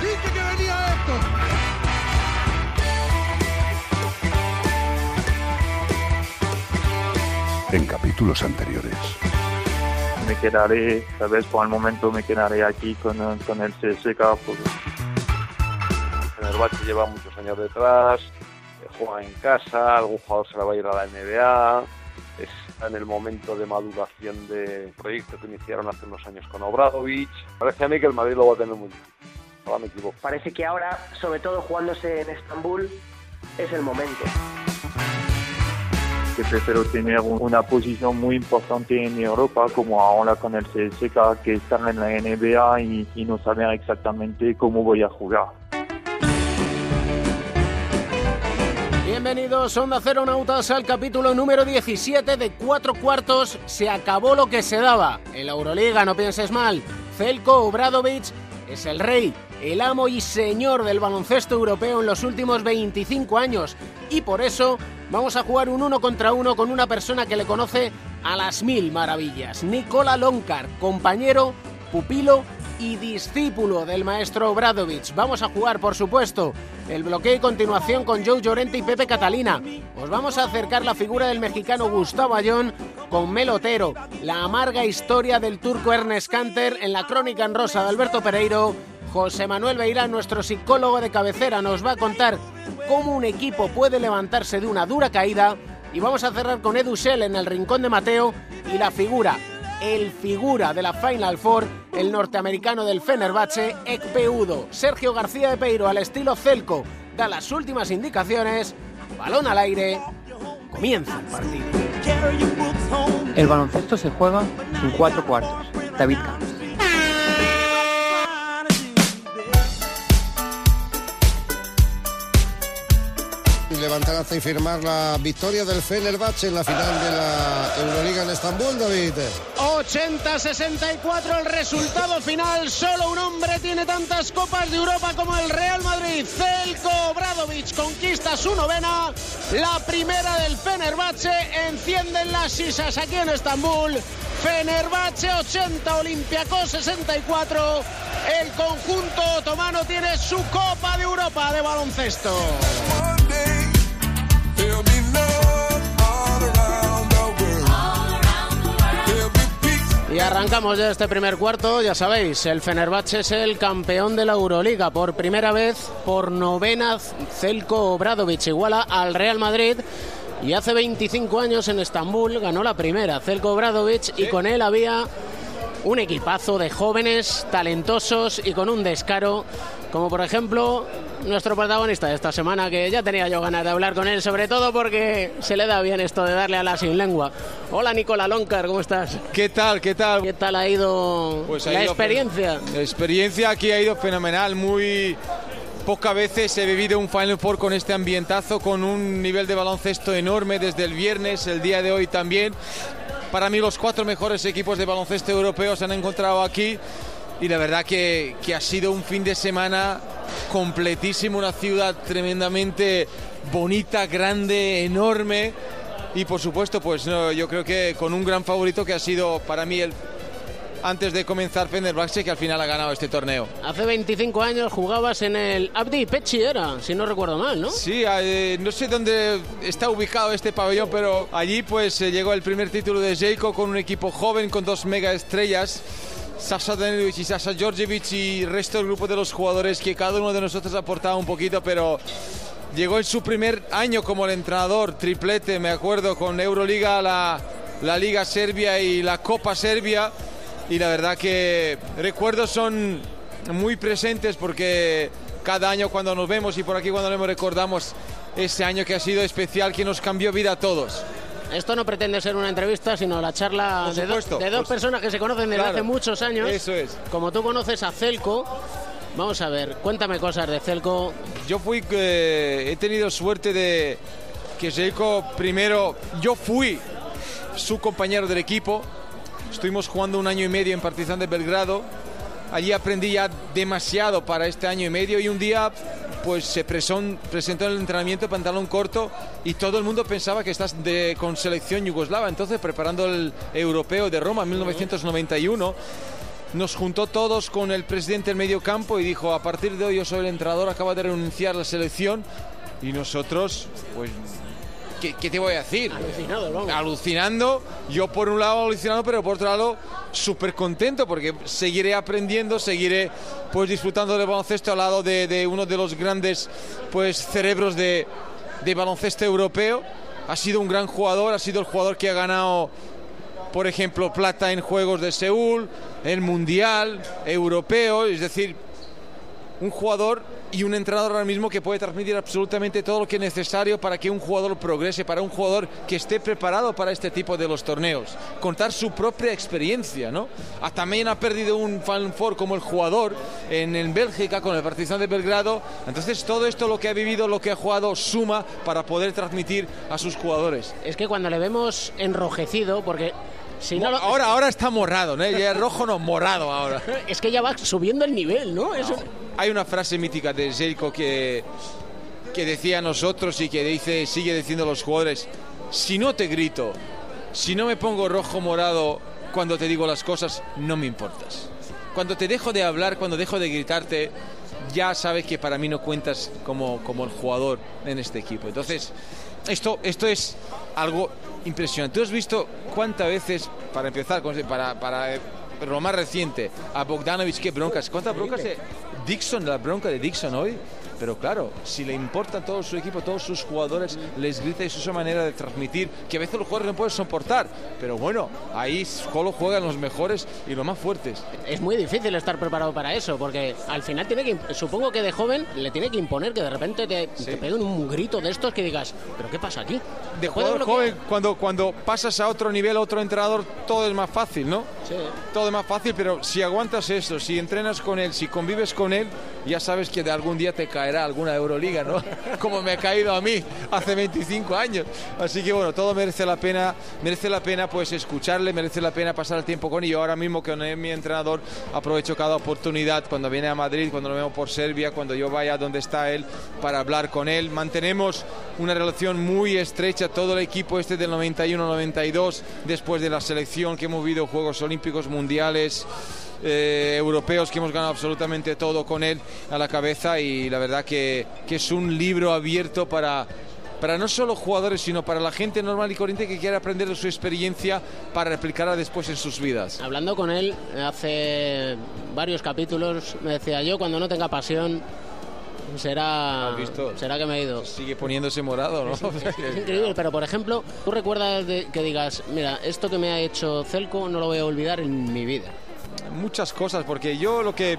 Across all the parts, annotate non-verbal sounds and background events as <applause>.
Dije que venía esto. En capítulos anteriores. me quedaré, tal vez por el momento me quedaré aquí con, con el CSK. Pues, Fenerbahce lleva muchos años detrás, eh, juega en casa, algún jugador se la va a ir a la NBA, está en el momento de maduración del proyecto que iniciaron hace unos años con Obradovic. Parece a mí que el Madrid lo va a tener muy difícil. Ahora me equivoco. Parece que ahora, sobre todo jugándose en Estambul, es el momento. que prefiero tener un- una posición muy importante en Europa como ahora con el CSK que estar en la NBA y, y no saber exactamente cómo voy a jugar. Bienvenidos, Onda Cero Nautas, al capítulo número 17 de Cuatro Cuartos. Se acabó lo que se daba. En la Euroliga, no pienses mal. Zelko Obradovic es el rey, el amo y señor del baloncesto europeo en los últimos 25 años. Y por eso vamos a jugar un uno contra uno con una persona que le conoce a las mil maravillas. Nicola Lonkar, compañero, pupilo y discípulo del maestro Obradovic. Vamos a jugar, por supuesto, el bloqueo y continuación con Joe Llorente y Pepe Catalina. Os vamos a acercar la figura del mexicano Gustavo Ayón con Melotero, la amarga historia del turco Ernest Canter en la crónica en rosa de Alberto Pereiro. José Manuel Beirán, nuestro psicólogo de cabecera, nos va a contar cómo un equipo puede levantarse de una dura caída. Y vamos a cerrar con Edu Shell en el rincón de Mateo y la figura el figura de la Final Four, el norteamericano del Fenerbahce, Ekpe Udo. Sergio García de Peiro, al estilo Celco, da las últimas indicaciones. Balón al aire. Comienza el partido. El baloncesto se juega en cuatro cuartos. David Camps. Levantarse y firmar la victoria del Fenerbahce en la final de la Euroliga en Estambul, David. 80-64 el resultado final. Solo un hombre tiene tantas copas de Europa como el Real Madrid. Zelko Obradovic conquista su novena. La primera del Fenerbahce. Encienden las sisas aquí en Estambul. Fenerbahce 80, Olympiacos 64. El conjunto otomano tiene su Copa de Europa de baloncesto. Y arrancamos ya este primer cuarto, ya sabéis, el Fenerbahce es el campeón de la Euroliga. Por primera vez, por novena, Zelko Obradovic iguala al Real Madrid. Y hace 25 años en Estambul ganó la primera, Zelko Obradovic, y con él había un equipazo de jóvenes, talentosos y con un descaro, como por ejemplo nuestro protagonista de esta semana, que ya tenía yo ganas de hablar con él, sobre todo porque se le da bien esto de darle a la sin lengua. Hola Nicola Loncar, ¿cómo estás? ¿Qué tal? ¿Qué tal? ¿Qué tal ha ido Pues ha la ido experiencia? La experiencia aquí ha ido fenomenal, muy pocas veces he vivido un Final Four con este ambientazo, con un nivel de baloncesto enorme desde el viernes, el día de hoy también. Para mí los cuatro mejores equipos de baloncesto europeos se han encontrado aquí y la verdad que, que ha sido un fin de semana completísimo, una ciudad tremendamente bonita, grande, enorme. Y por supuesto pues yo creo que con un gran favorito que ha sido para mí el antes de comenzar Fenerbahce que al final ha ganado este torneo. Hace 25 años jugabas en el Abdi Pechi era, si no recuerdo mal, ¿no? Sí, eh, no sé dónde está ubicado este pabellón, pero allí pues eh, llegó el primer título de Jayco con un equipo joven, con dos mega estrellas. Sasha Danilovic y Sasha Georgievich y resto del grupo de los jugadores que cada uno de nosotros aportaba un poquito, pero llegó en su primer año como el entrenador, triplete, me acuerdo, con Euroliga, la, la Liga Serbia y la Copa Serbia. Y la verdad que recuerdos son muy presentes porque cada año cuando nos vemos y por aquí cuando nos recordamos ese año que ha sido especial, que nos cambió vida a todos. Esto no pretende ser una entrevista, sino la charla de, do- de dos pues- personas que se conocen desde claro, hace muchos años. eso es. Como tú conoces a Celco, Vamos a ver, cuéntame cosas de Celco. Yo fui, eh, he tenido suerte de que Zelko primero, yo fui su compañero del equipo, estuvimos jugando un año y medio en Partizan de Belgrado, allí aprendí ya demasiado para este año y medio y un día pues se presentó en el entrenamiento pantalón corto y todo el mundo pensaba que estás de, con selección yugoslava, entonces preparando el europeo de Roma en 1991 nos juntó todos con el presidente del medio campo y dijo, a partir de hoy yo soy el entrenador, acaba de renunciar la selección y nosotros, pues, ¿qué, qué te voy a decir? Alucinado, vamos. Alucinando, yo por un lado alucinando, pero por otro lado súper contento porque seguiré aprendiendo, seguiré pues disfrutando del baloncesto al lado de, de uno de los grandes pues cerebros de, de baloncesto europeo. Ha sido un gran jugador, ha sido el jugador que ha ganado por ejemplo, plata en Juegos de Seúl, el Mundial, Europeo, es decir, un jugador y un entrenador ahora mismo que puede transmitir absolutamente todo lo que es necesario para que un jugador progrese, para un jugador que esté preparado para este tipo de los torneos. Contar su propia experiencia, ¿no? Ah, También ha perdido un Final Four como el jugador en, en Bélgica con el Partizan de Belgrado. Entonces todo esto lo que ha vivido, lo que ha jugado, suma para poder transmitir a sus jugadores. Es que cuando le vemos enrojecido, porque si no lo- Ahora, ahora está morado, ¿no? Ya es rojo, no, morado ahora. <laughs> es que ya va subiendo el nivel, ¿no? Eso- Hay una frase mítica de Zelko que, que decía a nosotros y que dice, sigue diciendo a los jugadores, si no te grito, si no me pongo rojo morado cuando te digo las cosas, no me importas. Cuando te dejo de hablar, cuando dejo de gritarte, ya sabes que para mí no cuentas como, como el jugador en este equipo. Entonces, esto, esto es algo impresionante. ¿Tú has visto cuántas veces, para empezar, para, para eh, lo más reciente, a Bogdanovich, qué broncas? ¿Cuántas broncas de Dixon, la bronca de Dixon hoy? Pero claro, si le importa todo su equipo, todos sus jugadores, les grita y es su manera de transmitir, que a veces los jugadores no pueden soportar. Pero bueno, ahí solo juegan los mejores y los más fuertes. es muy difícil estar preparado para eso, porque al final tiene que, supongo que de joven le tiene que imponer que de repente te, te peguen un grito de estos que digas, pero ¿qué pasa aquí? De jugador joven, cuando, cuando pasas a otro nivel, a otro entrenador, todo es más fácil, ¿no? Sí. Todo es más fácil, pero si aguantas eso, si entrenas con él, si convives con él, ya sabes que de algún día te caerá alguna Euroliga, ¿no? <laughs> Como me ha caído a mí hace 25 años. Así que bueno, todo merece la pena, merece la pena pues escucharle, merece la pena pasar el tiempo con él. Ahora mismo que es mi entrenador, aprovecho cada oportunidad cuando viene a Madrid, cuando lo vemos por Serbia, cuando yo vaya donde está él para hablar con él. Mantenemos una relación muy estrecha, todo el equipo este del 91-92, después de la selección que hemos vivido Juegos Olímpicos Mundiales. Eh, europeos que hemos ganado absolutamente todo con él a la cabeza y la verdad que, que es un libro abierto para, para no solo jugadores sino para la gente normal y corriente que quiere aprender de su experiencia para replicarla después en sus vidas. Hablando con él hace varios capítulos, me decía yo cuando no tenga pasión será será que me he ido. Sigue poniéndose morado, ¿no? <laughs> Es increíble, pero por ejemplo, tú recuerdas de- que digas, mira, esto que me ha hecho Celco no lo voy a olvidar en mi vida. Muchas cosas, porque yo lo que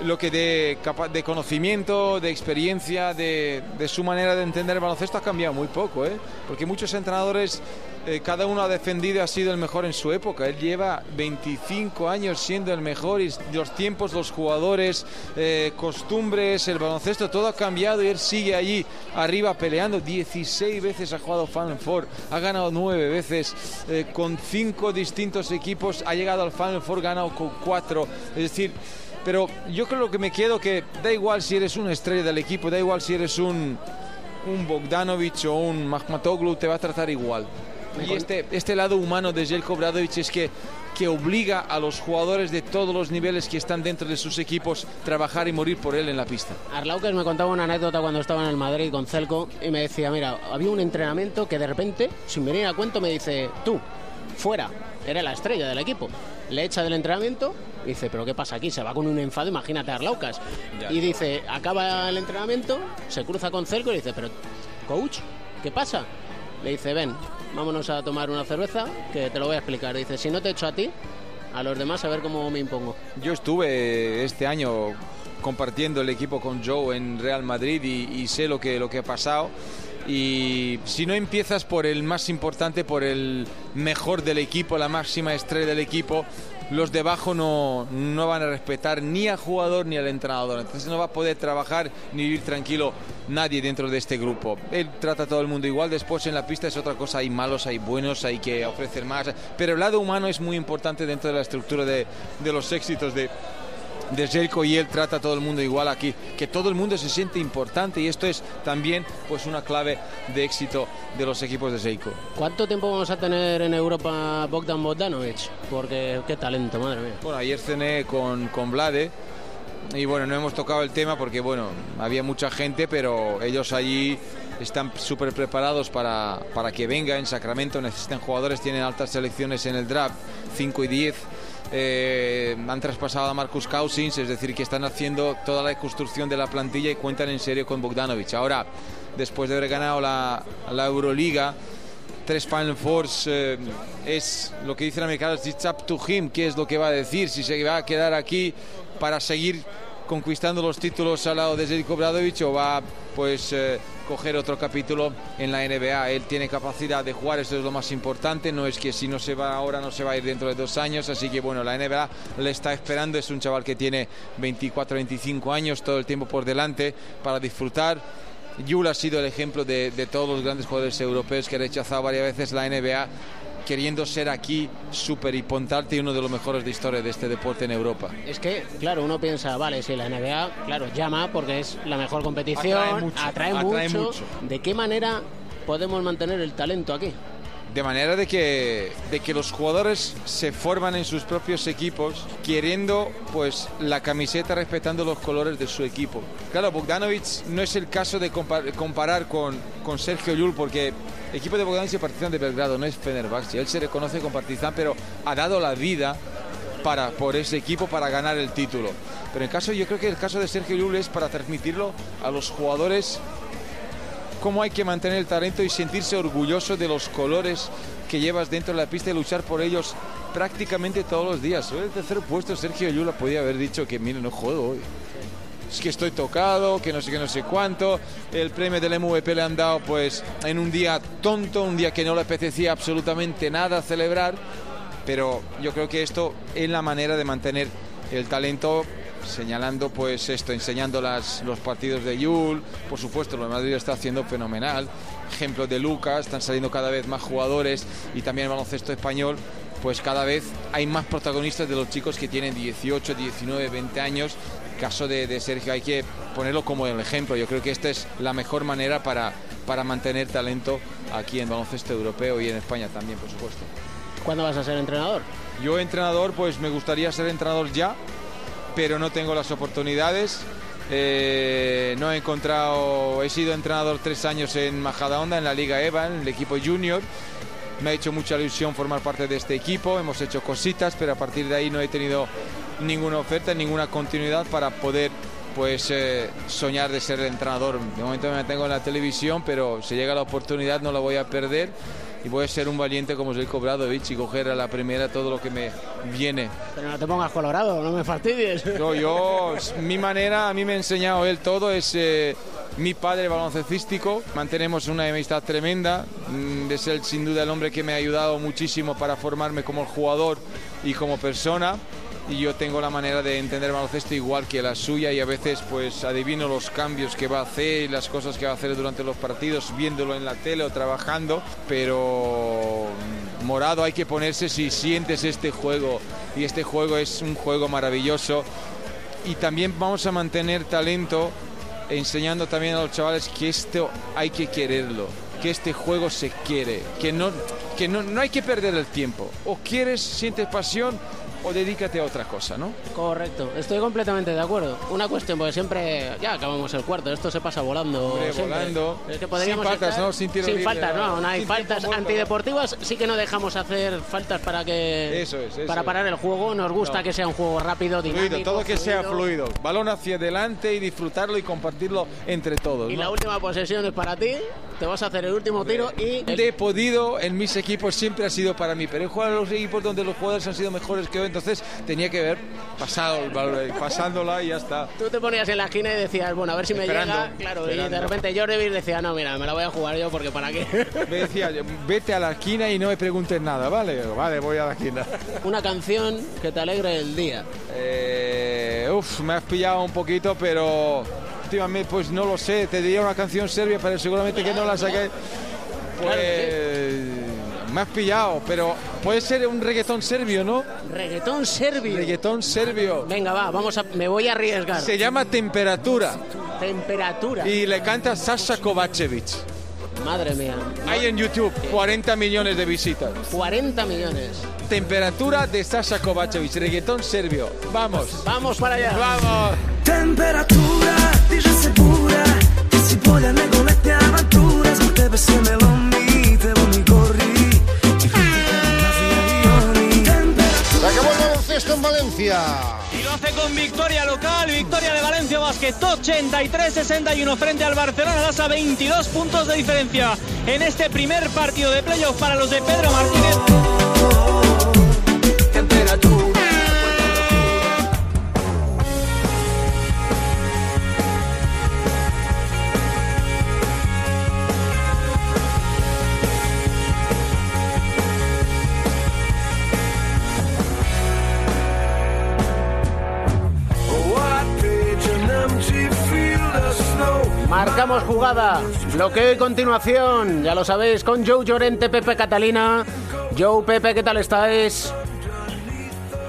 lo que de, de conocimiento, de experiencia, de, de su manera de entender el baloncesto ha cambiado muy poco, ¿eh? porque muchos entrenadores, eh, cada uno ha defendido ha sido el mejor en su época. Él lleva 25 años siendo el mejor y los tiempos, los jugadores, eh, costumbres, el baloncesto, todo ha cambiado y él sigue allí arriba peleando. 16 veces ha jugado Final Four, ha ganado 9 veces eh, con 5 distintos equipos, ha llegado al Final Four, ganado con 4. Es decir, pero yo creo que me quedo que da igual si eres una estrella del equipo, da igual si eres un, un Bogdanovich o un Mahmatoglu, te va a tratar igual. Y este, este lado humano de Jelko Bradovic es que, que obliga a los jugadores de todos los niveles que están dentro de sus equipos trabajar y morir por él en la pista. Arlauques me contaba una anécdota cuando estaba en el Madrid con Celco y me decía, mira, había un entrenamiento que de repente, sin venir a cuento, me dice, tú, fuera, era la estrella del equipo. Le echa del entrenamiento y dice, pero ¿qué pasa aquí? Se va con un enfado, imagínate a Arlaucas. Y dice, acaba el entrenamiento, se cruza con Celco y dice, pero, coach, ¿qué pasa? Le dice, ven, vámonos a tomar una cerveza, que te lo voy a explicar. Dice, si no te echo a ti, a los demás a ver cómo me impongo. Yo estuve este año compartiendo el equipo con Joe en Real Madrid y, y sé lo que, lo que ha pasado. Y si no empiezas por el más importante, por el mejor del equipo, la máxima estrella del equipo, los de abajo no, no van a respetar ni al jugador ni al entrenador. Entonces no va a poder trabajar ni vivir tranquilo nadie dentro de este grupo. Él trata a todo el mundo igual, después en la pista es otra cosa, hay malos, hay buenos, hay que ofrecer más, pero el lado humano es muy importante dentro de la estructura de, de los éxitos de, de Jelko y él trata a todo el mundo igual aquí, que todo el mundo se siente importante y esto es también pues una clave de éxito de los equipos de Jelko. ¿Cuánto tiempo vamos a tener en Europa Bogdan Bogdanovic? Porque qué talento, madre mía. Bueno, ayer cené con, con Vlade y bueno, no hemos tocado el tema porque bueno, había mucha gente, pero ellos allí están súper preparados para, para que venga en Sacramento, necesitan jugadores, tienen altas selecciones en el draft, 5 y 10 eh, han traspasado a Marcus Cousins, es decir, que están haciendo toda la construcción de la plantilla y cuentan en serio con Bogdanovic. Ahora, después de haber ganado la, la Euroliga, tres Final Fours eh, es lo que dicen los americanos, it's up to him, qué es lo que va a decir, si se va a quedar aquí para seguir conquistando los títulos al lado de Zeljko Bradovic o va pues eh, coger otro capítulo en la NBA. Él tiene capacidad de jugar, eso es lo más importante. No es que si no se va ahora, no se va a ir dentro de dos años. Así que bueno, la NBA le está esperando. Es un chaval que tiene 24, 25 años, todo el tiempo por delante para disfrutar. Yul ha sido el ejemplo de, de todos los grandes jugadores europeos que ha rechazado varias veces la NBA queriendo ser aquí súper y uno de los mejores de historia de este deporte en Europa. Es que, claro, uno piensa, vale, si la NBA, claro, llama porque es la mejor competición, Atrae mucho, atrae, atrae mucho. mucho. ¿De qué manera podemos mantener el talento aquí? De manera de que, de que los jugadores se forman en sus propios equipos queriendo pues la camiseta respetando los colores de su equipo. Claro, Bogdanovic no es el caso de compar- comparar con, con Sergio Llull porque equipo de Bogdanovic es Partizan de Belgrado, no es Fenerbahce. Él se reconoce con Partizan, pero ha dado la vida para, por ese equipo para ganar el título. Pero en caso, yo creo que el caso de Sergio Llull es para transmitirlo a los jugadores cómo hay que mantener el talento y sentirse orgulloso de los colores que llevas dentro de la pista y luchar por ellos prácticamente todos los días. Hoy el tercer puesto Sergio Yula podía haber dicho que mire, no juego hoy. Que estoy tocado, que no sé qué, no sé cuánto. El premio del MVP le han dado pues en un día tonto, un día que no le apetecía absolutamente nada celebrar. Pero yo creo que esto es la manera de mantener el talento señalando pues esto, enseñando las, los partidos de Yul, por supuesto, lo de Madrid está haciendo fenomenal, ejemplo de Lucas, están saliendo cada vez más jugadores y también el baloncesto español, pues cada vez hay más protagonistas de los chicos que tienen 18, 19, 20 años, caso de, de Sergio hay que ponerlo como el ejemplo, yo creo que esta es la mejor manera para, para mantener talento aquí en baloncesto europeo y en España también, por supuesto. ¿Cuándo vas a ser entrenador? Yo entrenador, pues me gustaría ser entrenador ya, pero no tengo las oportunidades. Eh, no he encontrado, he sido entrenador tres años en Majadahonda, en la Liga EVA, en el equipo junior. Me ha hecho mucha ilusión formar parte de este equipo, hemos hecho cositas, pero a partir de ahí no he tenido ninguna oferta, ninguna continuidad para poder pues eh, soñar de ser entrenador. De momento me mantengo en la televisión, pero si llega la oportunidad no la voy a perder y voy a ser un valiente como soy Bradovic y coger a la primera todo lo que me viene. Pero no te pongas colorado, no me fastidies. <laughs> No, yo, mi manera, a mí me ha enseñado él todo, es eh, mi padre baloncestístico, mantenemos una amistad tremenda, mm, es él sin duda el hombre que me ha ayudado muchísimo para formarme como jugador y como persona. Y yo tengo la manera de entender el baloncesto igual que la suya y a veces pues adivino los cambios que va a hacer y las cosas que va a hacer durante los partidos viéndolo en la tele o trabajando, pero mm, morado hay que ponerse si sientes este juego y este juego es un juego maravilloso y también vamos a mantener talento enseñando también a los chavales que esto hay que quererlo, que este juego se quiere, que no, que no, no hay que perder el tiempo. O quieres, sientes pasión o dedícate a otra cosa, ¿no? Correcto, estoy completamente de acuerdo. Una cuestión, porque siempre ya acabamos el cuarto, esto se pasa volando. Hombre, volando. Es que podríamos Sin faltas, estar- ¿no? Sin tiro Sin libre, faltas, no, no hay sin faltas antideportivas, sí que no dejamos hacer faltas para que Eso es, eso para es. parar el juego. Nos gusta No. que sea un juego rápido, dinámico. Fluido, todo que sea fluido. Balón hacia adelante y disfrutarlo y compartirlo entre todos. Y ¿no? la última posesión es para ti. Te vas a hacer el último tiro y he podido en mis equipos siempre ha sido para mí, pero he jugado en los equipos donde los jugadores han sido mejores que yo, entonces tenía que ver pasado el balón, pasándola y ya está. Tú te ponías en la esquina y decías, bueno, a ver si me llega. Claro, y de repente Jordi decía, no, mira, me la voy a jugar yo porque para qué. <laughs> Me decía, vete a la esquina y no me preguntes nada, ¿vale? Vale, voy a la esquina. <laughs> Una canción que te alegre el día. Eh, uf, me has pillado un poquito, pero últimamente, pues no lo sé. Te diría una canción serbia, pero seguramente que no la saqué. Pues me has pillado, pero puede ser un reggaetón serbio, ¿no? Reggaetón serbio. Reggaetón serbio. Venga, va, vamos a, me voy a arriesgar. Se llama Temperatura Temperatura. y le canta Sasha Kovacevic. Madre mía. Hay en YouTube 40 millones de visitas. 40 millones. Temperatura de Sasha Kovacevic, reggaetón serbio. Vamos. Vamos para allá. Vamos. Temperatura diže se bura Ti si bolja nego letnja avantura Zbog tebe baloncesto en Valencia. Y lo hace con victoria local, victoria de Valencia Basket 83-61 frente al Barcelona Lasa, 22 puntos de diferencia en este primer partido de playoff para los de Pedro Martínez. Jugada. Bloqueo y continuación. Ya lo sabéis, con Joe Llorente, Pepe Catalina. Joe, Pepe, ¿qué tal estáis?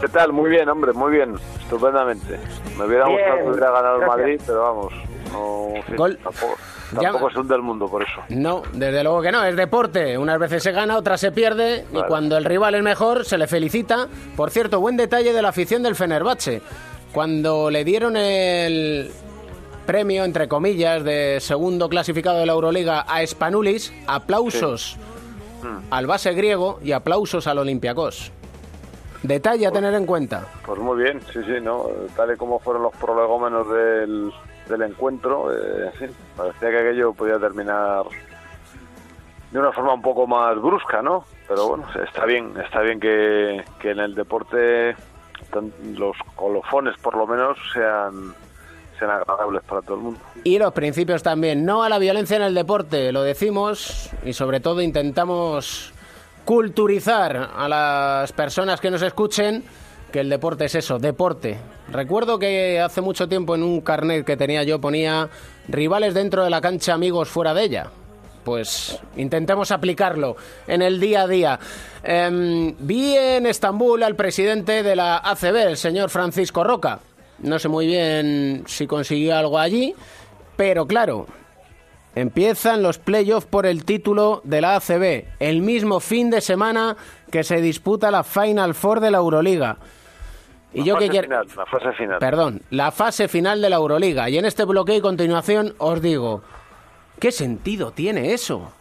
¿Qué tal? Muy bien, hombre, muy bien. Estupendamente. Me hubiera Bien, gustado que hubiera ganado el. Madrid, pero vamos, no, Gol. tampoco, es un del mundo por eso. No, desde luego que no, es deporte. Unas veces se gana, otras se pierde. Y cuando el rival es mejor, se le felicita. Por cierto, buen detalle de la afición del Fenerbahce. Cuando le dieron el premio, entre comillas, de segundo clasificado de la Euroliga a Spanulis, aplausos al base griego y aplausos al Olympiacos. Detalle a tener en cuenta. Pues muy bien, sí, sí, ¿no? Tal y como fueron los prolegómenos del, del encuentro, eh, en fin, parecía que aquello podía terminar de una forma un poco más brusca, ¿no? Pero bueno, está bien, está bien que, que en el deporte los colofones por lo menos sean, sean agradables para todo el mundo. Y los principios también. No a la violencia en el deporte, lo decimos y sobre todo intentamos culturizar a las personas que nos escuchen que el deporte es eso, deporte. Recuerdo que hace mucho tiempo en un carnet que tenía yo ponía rivales dentro de la cancha, amigos fuera de ella. Pues intentemos aplicarlo en el día a día. Em, vi en Estambul al presidente de la ACB, el señor Francisco Roca. No sé muy bien si consiguió algo allí, pero claro, empiezan los playoffs por el título de la ACB, el mismo fin de semana que se disputa la Final Four de la Euroliga. Y La yo que quiero... final, la fase final. Perdón, la fase final de la Euroliga. Y en este bloqueo y continuación os digo, ¿qué sentido tiene eso?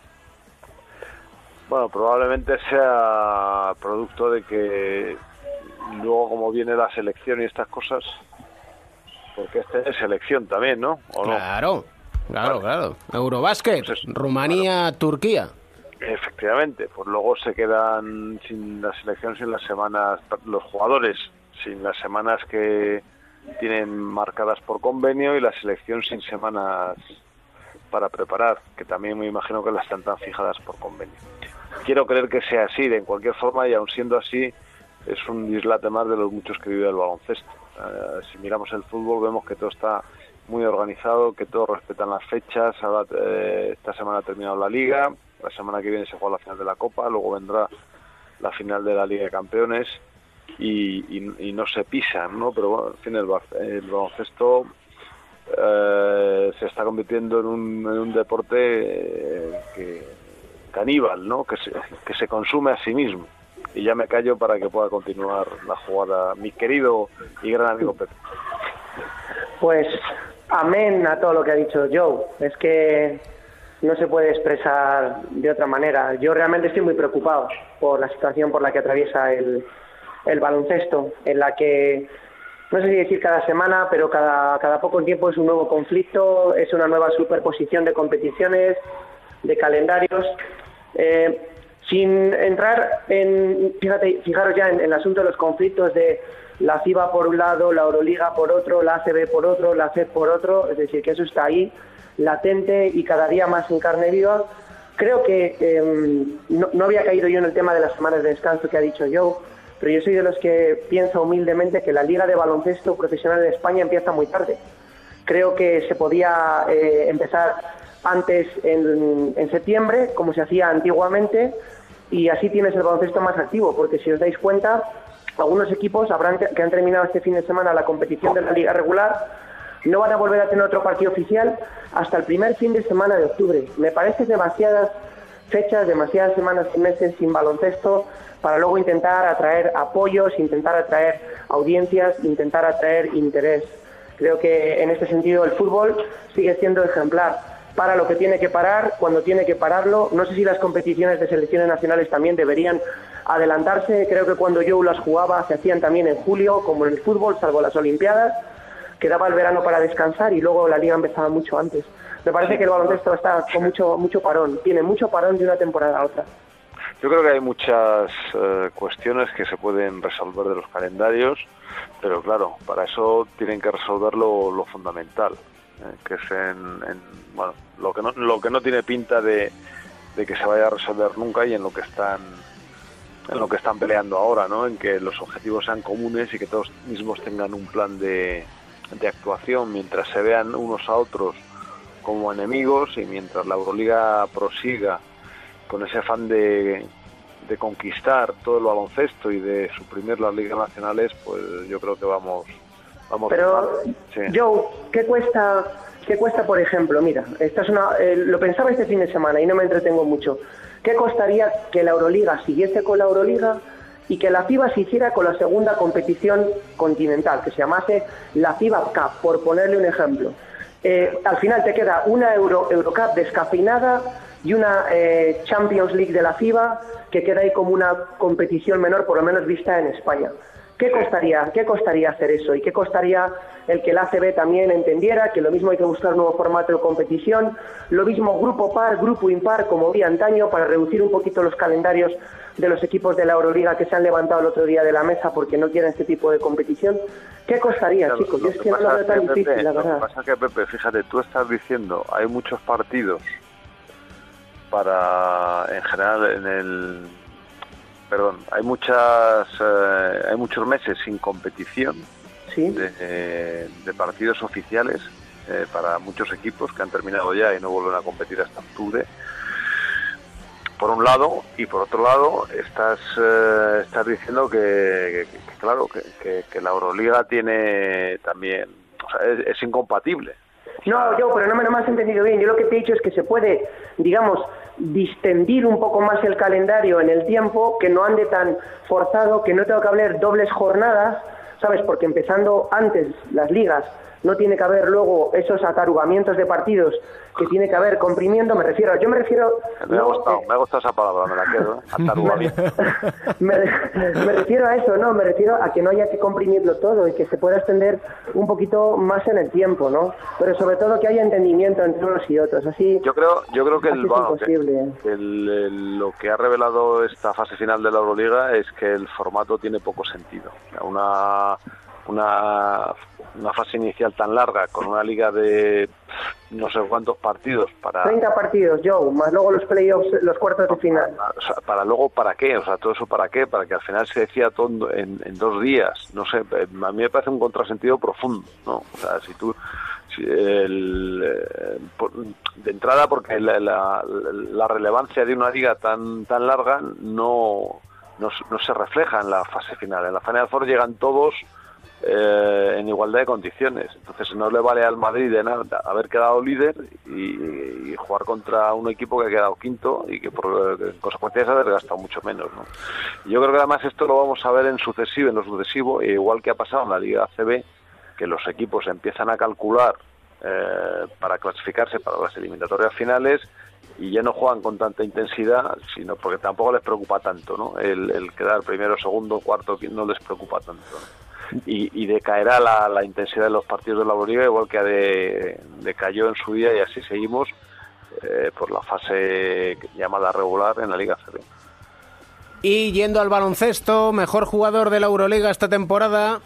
Bueno, probablemente sea producto de que luego como viene la selección y estas cosas, porque este es selección también, ¿no? ¿O no? Claro, claro, claro. Eurobásquet, Pues Rumanía, Turquía. Efectivamente, pues luego se quedan sin la selección, sin las semanas, los jugadores, sin las semanas que tienen marcadas por convenio y la selección sin semanas para preparar, que también me imagino que las están tan fijadas por convenio. Quiero creer que sea así, de en cualquier forma, y aun siendo así, es un dislate más de los muchos que vive el baloncesto. Eh, si miramos el fútbol vemos que todo está muy organizado, que todos respetan las fechas. Ahora, eh, esta semana ha terminado la liga, la semana que viene se juega la final de la Copa, luego vendrá la final de la Liga de Campeones y, y- no se pisan, ¿no? Pero bueno, en fin, el, el baloncesto eh, se está convirtiendo en un, en un deporte eh, que caníbal, ¿no? Que se, que se consume a sí mismo. Y ya me callo para que pueda continuar la jugada mi querido y gran amigo Pepe. Pues amén a todo lo que ha dicho Joe. Es que no se puede expresar de otra manera. Yo realmente estoy muy preocupado por la situación por la que atraviesa el, el baloncesto, en la que, no sé si decir cada semana, pero cada, cada poco tiempo es un nuevo conflicto, es una nueva superposición de competiciones, de calendarios. Eh, Sin entrar en, fíjate, fijaros ya en, el asunto de los conflictos de la FIBA por un lado, la Euroliga por otro, la ACB por otro, la CED por otro, es decir, que eso está ahí, latente y cada día más en carne viva. Creo que eh, no, no había caído yo en el tema de las semanas de descanso que ha dicho Joe, pero yo soy de los que piensa humildemente que la Liga de Baloncesto Profesional de España empieza muy tarde. Creo que se podía eh, empezar antes en, en septiembre, como se hacía antiguamente, y así tienes el baloncesto más activo, porque si os dais cuenta, algunos equipos habrán que han terminado este fin de semana la competición de la liga regular no van a volver a tener otro partido oficial hasta el primer fin de semana de octubre. Me parece demasiadas fechas, demasiadas semanas y meses sin baloncesto para luego intentar atraer apoyos, intentar atraer audiencias, intentar atraer interés. Creo que en este sentido el fútbol sigue siendo ejemplar. Para lo que tiene que parar, cuando tiene que pararlo. No sé si las competiciones de selecciones nacionales también deberían adelantarse. Creo que cuando yo las jugaba se hacían también en julio, como en el fútbol, salvo las Olimpiadas. Quedaba el verano para descansar y luego la liga empezaba mucho antes. Me parece que el baloncesto está con mucho, mucho parón. Tiene mucho parón de una temporada a otra. Yo creo que hay muchas eh, cuestiones que se pueden resolver de los calendarios, pero claro, para eso tienen que resolver lo, lo fundamental, eh, que es en, en, bueno, lo que no, lo que no tiene pinta de, de que se vaya a resolver nunca y en lo que están en lo que están peleando ahora, ¿no? En que los objetivos sean comunes y que todos mismos tengan un plan de, de actuación mientras se vean unos a otros como enemigos y mientras la Euroliga prosiga con ese afán de, de conquistar todo el baloncesto y de suprimir las ligas nacionales, pues yo creo que vamos vamos Pero, sí. Joe, ¿qué cuesta, qué cuesta, por ejemplo? Mira, esta es una, eh, lo pensaba este fin de semana y no me entretengo mucho. ¿Qué costaría que la Euroliga siguiese con la Euroliga y que la FIBA se hiciera con la segunda competición continental, que se llamase la FIBA Cup, por ponerle un ejemplo? Eh, al final te queda una Euro, Eurocup descafeinada y una eh, Champions League de la FIBA que queda ahí como una competición menor, por lo menos vista en España. ¿Qué costaría, ¿Qué costaría hacer eso? ¿Y qué costaría el que el ACB también entendiera que lo mismo hay que buscar un nuevo formato de competición? Lo mismo grupo par, grupo impar, como había antaño, para reducir un poquito los calendarios de los equipos de la Euroliga que se han levantado el otro día de la mesa porque no quieren este tipo de competición. ¿Qué costaría, Claro, chicos? lo Yo es que no lo veo tan difícil, la Lo verdad. que pasa es que, Pepe, fíjate, tú estás diciendo, hay muchos partidos para, en general, en el... Perdón, hay muchas, eh, hay muchos meses sin competición de, de partidos oficiales eh, para muchos equipos que han terminado ya y no vuelven a competir hasta octubre. Por un lado, y por otro lado, estás, eh, estás diciendo que, que- que, claro, que, que- que la Euroliga tiene también, o sea, es, es incompatible. No, yo, pero no me, no me has entendido bien. Yo lo que te he dicho es que se puede, digamos, distendir un poco más el calendario en el tiempo, que no ande tan forzado, que no tenga que haber dobles jornadas, ¿sabes? Porque empezando antes las ligas, no tiene que haber luego esos atarugamientos de partidos que tiene que haber comprimiendo, me refiero, yo me refiero... Me ha gustado, me ha gustado esa palabra, me la quedo. ¿eh? <laughs> Atarugamiento. <laughs> me, me refiero a eso, no, me refiero a que no haya que comprimirlo todo y que se pueda extender un poquito más en el tiempo, ¿no? Pero sobre todo que haya entendimiento entre unos y otros, así... Yo creo, yo creo que, el, bueno, que- imposible. que el- el- lo que ha revelado esta fase final de la Euroliga es que el formato tiene poco sentido. Una, una, una fase inicial tan larga con una liga de no sé cuántos partidos para 30 partidos, Joe, más luego los playoffs, los cuartos de final. o sea, para luego para qué, o sea, todo eso para qué, para que al final se decía todo en, en dos días, no sé, a mí me parece un contrasentido profundo, ¿no? O sea, si tú, si el, eh, de entrada porque la, la- la relevancia de una liga tan tan larga no, no, no se refleja en la fase final, en la Final Four llegan todos eh, en igualdad de condiciones. Entonces no le vale al Madrid de nada haber quedado líder y, jugar contra un equipo que ha quedado quinto y que por eh, en consecuencia se ha desgastado mucho menos. ¿no? Yo creo que además esto lo vamos a ver en sucesivo, en lo sucesivo, e igual que ha pasado en la Liga ACB, que los equipos empiezan a calcular eh, para clasificarse para las eliminatorias finales y ya no juegan con tanta intensidad, sino porque tampoco les preocupa tanto, ¿no? El, el quedar primero, segundo, cuarto, no les preocupa tanto. ¿no? Y, y decaerá la, intensidad de los partidos de la Euroliga, igual que de, decayó en su día y así seguimos eh, por la fase llamada regular en la Liga CB. Y yendo al baloncesto, mejor jugador de la Euroliga esta temporada,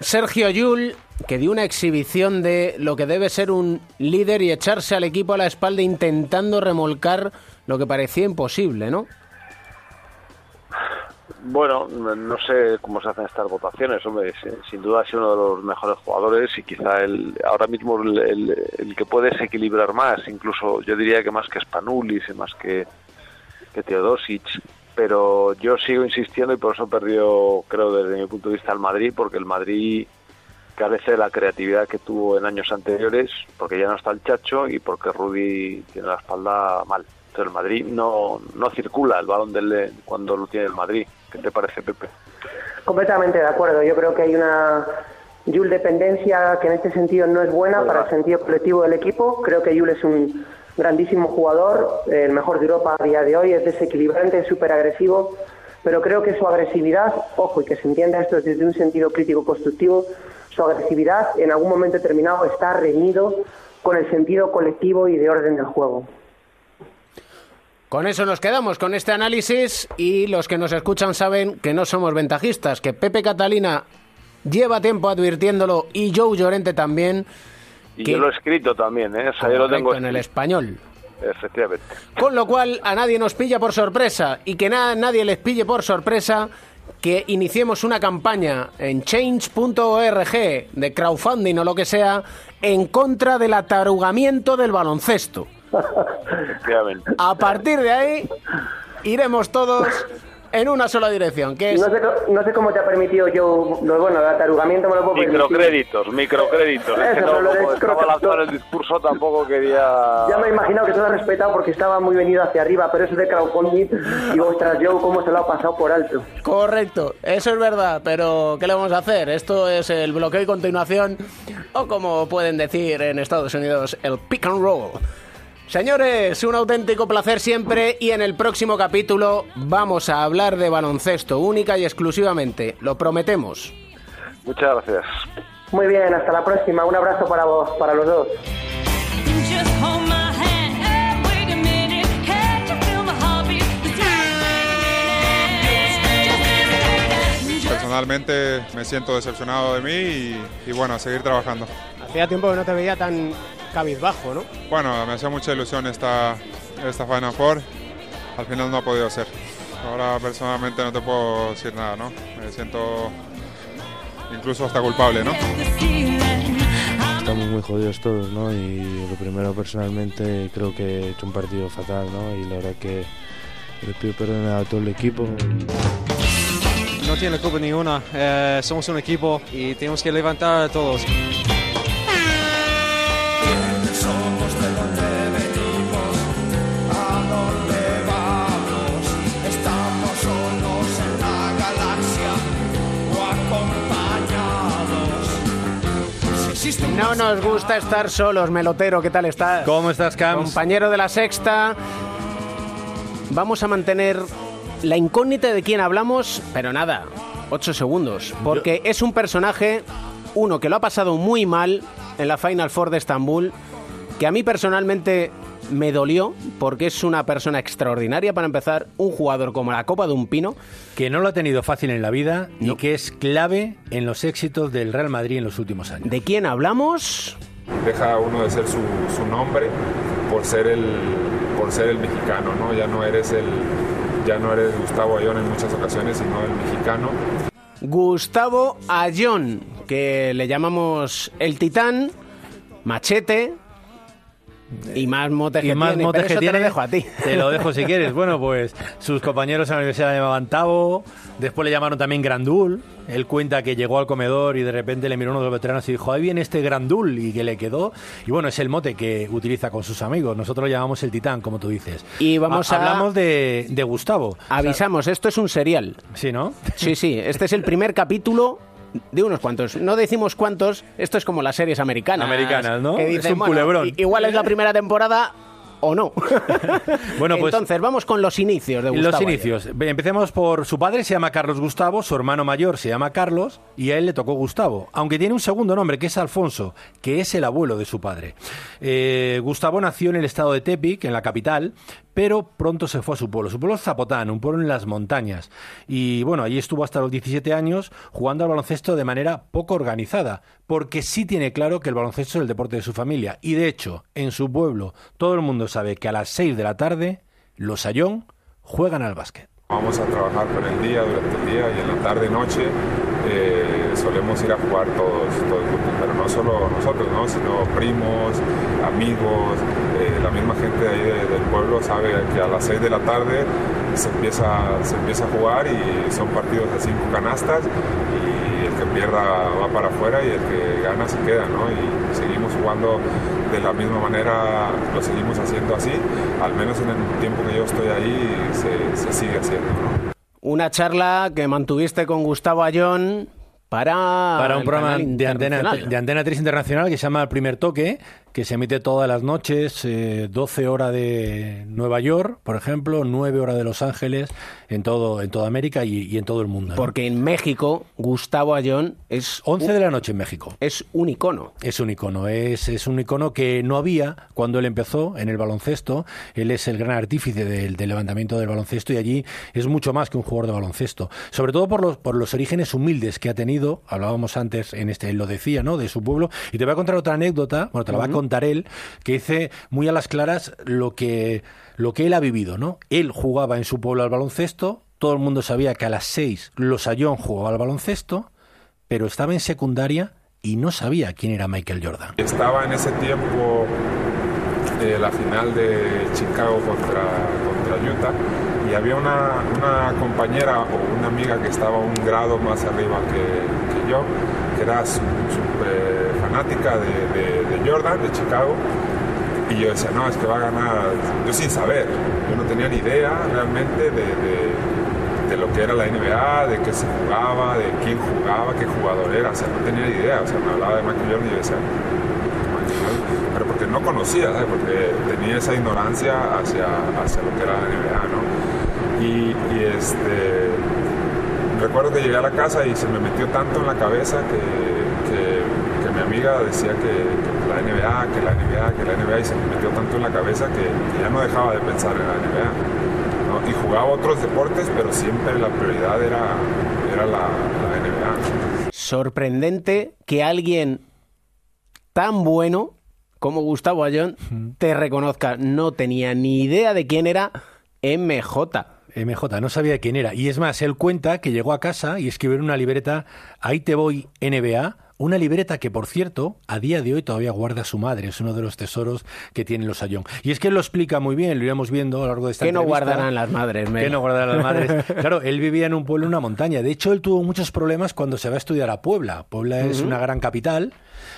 Sergio Yul, que dio una exhibición de lo que debe ser un líder y echarse al equipo a la espalda intentando remolcar lo que parecía imposible, ¿no? Bueno, no sé cómo se hacen estas votaciones, hombre, sin, duda ha sido uno de los mejores jugadores y quizá el, ahora mismo el, que puede desequilibrar más, incluso yo diría que más que Spanulis y más que, que Teodosic, pero yo sigo insistiendo y por eso perdió, creo, desde mi punto de vista el Madrid, porque el Madrid carece de la creatividad que tuvo en años anteriores, porque ya no está el Chacho y porque Rudy tiene la espalda mal. Entonces el Madrid no, no circula el balón del, cuando lo tiene el Madrid. ¿Qué te parece, Pepe? Completamente de acuerdo. Yo creo que hay una Yul dependencia que en este sentido no es buena para el sentido colectivo del equipo. Creo que Yul es un grandísimo jugador, el mejor de Europa a día de hoy, es desequilibrante, es súper agresivo, pero creo que su agresividad, ojo, y que se entienda esto desde un sentido crítico constructivo, su agresividad en algún momento determinado está reñido con el sentido colectivo y de orden del juego. Con eso nos quedamos, con este análisis y los que nos escuchan saben que no somos ventajistas, que Pepe Catalina lleva tiempo advirtiéndolo y Joe Llorente también. Y que- yo lo he escrito también, ¿eh? O sea, yo lo tengo en el español. Efectivamente. Con lo cual a nadie nos pilla por sorpresa y que na- nadie les pille por sorpresa que iniciemos una campaña en change.org de crowdfunding o lo que sea en contra del atarugamiento del baloncesto. A partir de ahí iremos todos en una sola dirección, que es No sé, co- no sé cómo te ha permitido yo, bueno, el atarugamiento me lo puedo permitir. Microcréditos, microcréditos. Es que Eso, no, lo como estaba lanzado el discurso, tampoco quería... Ya me he imaginado que se lo has respetado porque estaba muy venido hacia arriba, pero eso de crowdfunding, y ostras, yo cómo se lo ha pasado por alto. Correcto, eso es verdad, pero ¿qué le vamos a hacer? Esto es el bloqueo y continuación, o como pueden decir en Estados Unidos, el pick and roll. Señores, un auténtico placer siempre y en el próximo capítulo vamos a hablar de baloncesto única y exclusivamente, lo prometemos. Muchas gracias. Muy bien, hasta la próxima. Un abrazo para vos, para los dos. Personalmente me siento decepcionado de mí y, y bueno, a seguir trabajando. Hacía tiempo que no te veía tan cabizbajo, ¿no? Bueno, me hacía mucha ilusión esta, esta Final Four, al final no ha podido ser. Ahora personalmente no te puedo decir nada, ¿no? Me siento incluso hasta culpable, ¿no? Estamos muy jodidos todos, ¿no? Y lo primero personalmente creo que he hecho un partido fatal, ¿no? Y la verdad que le pido perdón a todo el equipo. No tiene culpa ninguna. Eh, somos un equipo y tenemos que levantar a todos. No nos gusta estar solos, Melotero, ¿qué tal estás? ¿Cómo estás, Camps? Compañero de la sexta. Vamos a mantener la incógnita de quién hablamos, pero nada, ocho segundos. Porque es un personaje, uno que lo ha pasado muy mal en la Final Four de Estambul, que a mí personalmente me dolió, porque es una persona extraordinaria para empezar, un jugador como la Copa de un Pino. Que no lo ha tenido fácil en la vida y que es clave en los éxitos del Real Madrid en los últimos años. ¿De quién hablamos? deja uno de ser su, su nombre por ser el por ser el mexicano no ya no eres el ya no eres Gustavo Ayón en muchas ocasiones sino el mexicano Gustavo Ayón, que le llamamos el titán, machete y más motes Y que más tiene, motes pero que eso tiene, te lo dejo a ti. Te lo dejo si quieres. Bueno, pues sus compañeros en la universidad le llamaban Tavo, después le llamaron también Grandul. Él cuenta que llegó al comedor y de repente le miró uno de los veteranos y dijo, ahí viene este Grandul, y que le quedó. Y bueno, es el mote que utiliza con sus amigos. Nosotros lo llamamos el titán, como tú dices. Y vamos a- Hablamos de, de Gustavo. Avisamos, esto es un serial. Sí, ¿no? Sí, sí, este es el primer capítulo de unos cuantos. No decimos cuántos, esto es como las series americanas. Americanas, ¿no? Que Es un bueno, culebrón. Igual es la primera temporada, o no. <laughs> Bueno, pues- Entonces, vamos con los inicios de Gustavo. Los inicios. Empecemos por su padre, se llama Carlos Gustavo, su hermano mayor se llama Carlos y a él le tocó Gustavo, aunque tiene un segundo nombre que es Alfonso, que es el abuelo de su padre. Eh, Gustavo nació en el estado de Tepic, en la capital, pero pronto se fue a su pueblo. Su pueblo es Zapotán, un pueblo en las montañas. Y bueno, allí estuvo hasta los 17 años jugando al baloncesto de manera poco organizada, porque sí tiene claro que el baloncesto es el deporte de su familia. Y de hecho, en su pueblo todo el mundo sabe que a las 6 de la tarde los Ayón juegan al básquet. Vamos a trabajar por el día, durante el día y en la tarde noche eh, solemos ir a jugar todos, pero no solo nosotros, ¿no? sino primos, amigos, eh, la misma gente de ahí de- del pueblo sabe que a las 6 de la tarde se empieza, se empieza a jugar y son partidos de cinco canastas y el que pierda va para afuera y el que gana se queda, ¿no? Y seguimos jugando de la misma manera, lo seguimos haciendo así, al menos en el tiempo que yo estoy ahí se, sigue haciendo. Una charla que mantuviste con Gustavo Ayón para, para un programa de antena, de antena 3 Internacional que se llama El Primer Toque, que se emite todas las noches, eh, 12 horas de Nueva York, por ejemplo, 9 horas de Los Ángeles, en todo en toda América y, y en todo el mundo. ¿no? Porque en México, Gustavo Ayón es 11 de la noche en México. Es un icono. Es un icono, es, es un icono que no había cuando él empezó en el baloncesto. Él es el gran artífice del, del levantamiento del baloncesto y allí es mucho más que un jugador de baloncesto. Sobre todo por los, por los orígenes humildes que ha tenido, hablábamos antes, en este, él lo decía, ¿no? De su pueblo. Y te voy a contar otra anécdota, bueno, te la va a contar que dice muy a las claras lo que, lo que él ha vivido, ¿no? Él jugaba en su pueblo al baloncesto, todo el mundo sabía que a las seis los Ayón jugaba al baloncesto, pero estaba en secundaria y no sabía quién era Michael Jordan. Estaba en ese tiempo eh, la final de Chicago contra, contra Utah y había una, una compañera o una amiga que estaba un grado más arriba que yo, era súper fanática de, Jordan, de Chicago. Y yo decía, no, es que va a ganar, yo sin saber, yo no tenía ni idea realmente de, de- lo que era la NBA, de qué se jugaba, de quién jugaba, qué jugador era, o sea, no tenía ni idea, o sea, me hablaba de Michael Jordan y yo decía, pero porque no conocía, porque tenía esa ignorancia hacia, hacia lo que era la NBA, ¿no? Y, este, recuerdo que llegué a la casa y se me metió tanto en la cabeza que, que- que mi amiga decía que, que la NBA, que la NBA, que la NBA, y se me metió tanto en la cabeza que, que ya no dejaba de pensar en la NBA. ¿no? Y jugaba otros deportes, pero siempre la prioridad era, era la, la NBA. Sorprendente que alguien tan bueno como Gustavo Ayón te reconozca. No tenía ni idea de quién era MJ. MJ, no sabía quién era. Y es más, él cuenta que llegó a casa y escribió en una libreta, ahí te voy NBA, una libreta que, por cierto, a día de hoy todavía guarda su madre. Es uno de los tesoros que tienen los Ayón. Y es que él lo explica muy bien, lo iremos viendo a lo largo de esta ¿Qué no guardarán las madres? ¿Qué no guardarán las <laughs> madres? Claro, él vivía en un pueblo, en una montaña. De hecho, él tuvo muchos problemas cuando se va a estudiar a Puebla. Puebla es una gran capital.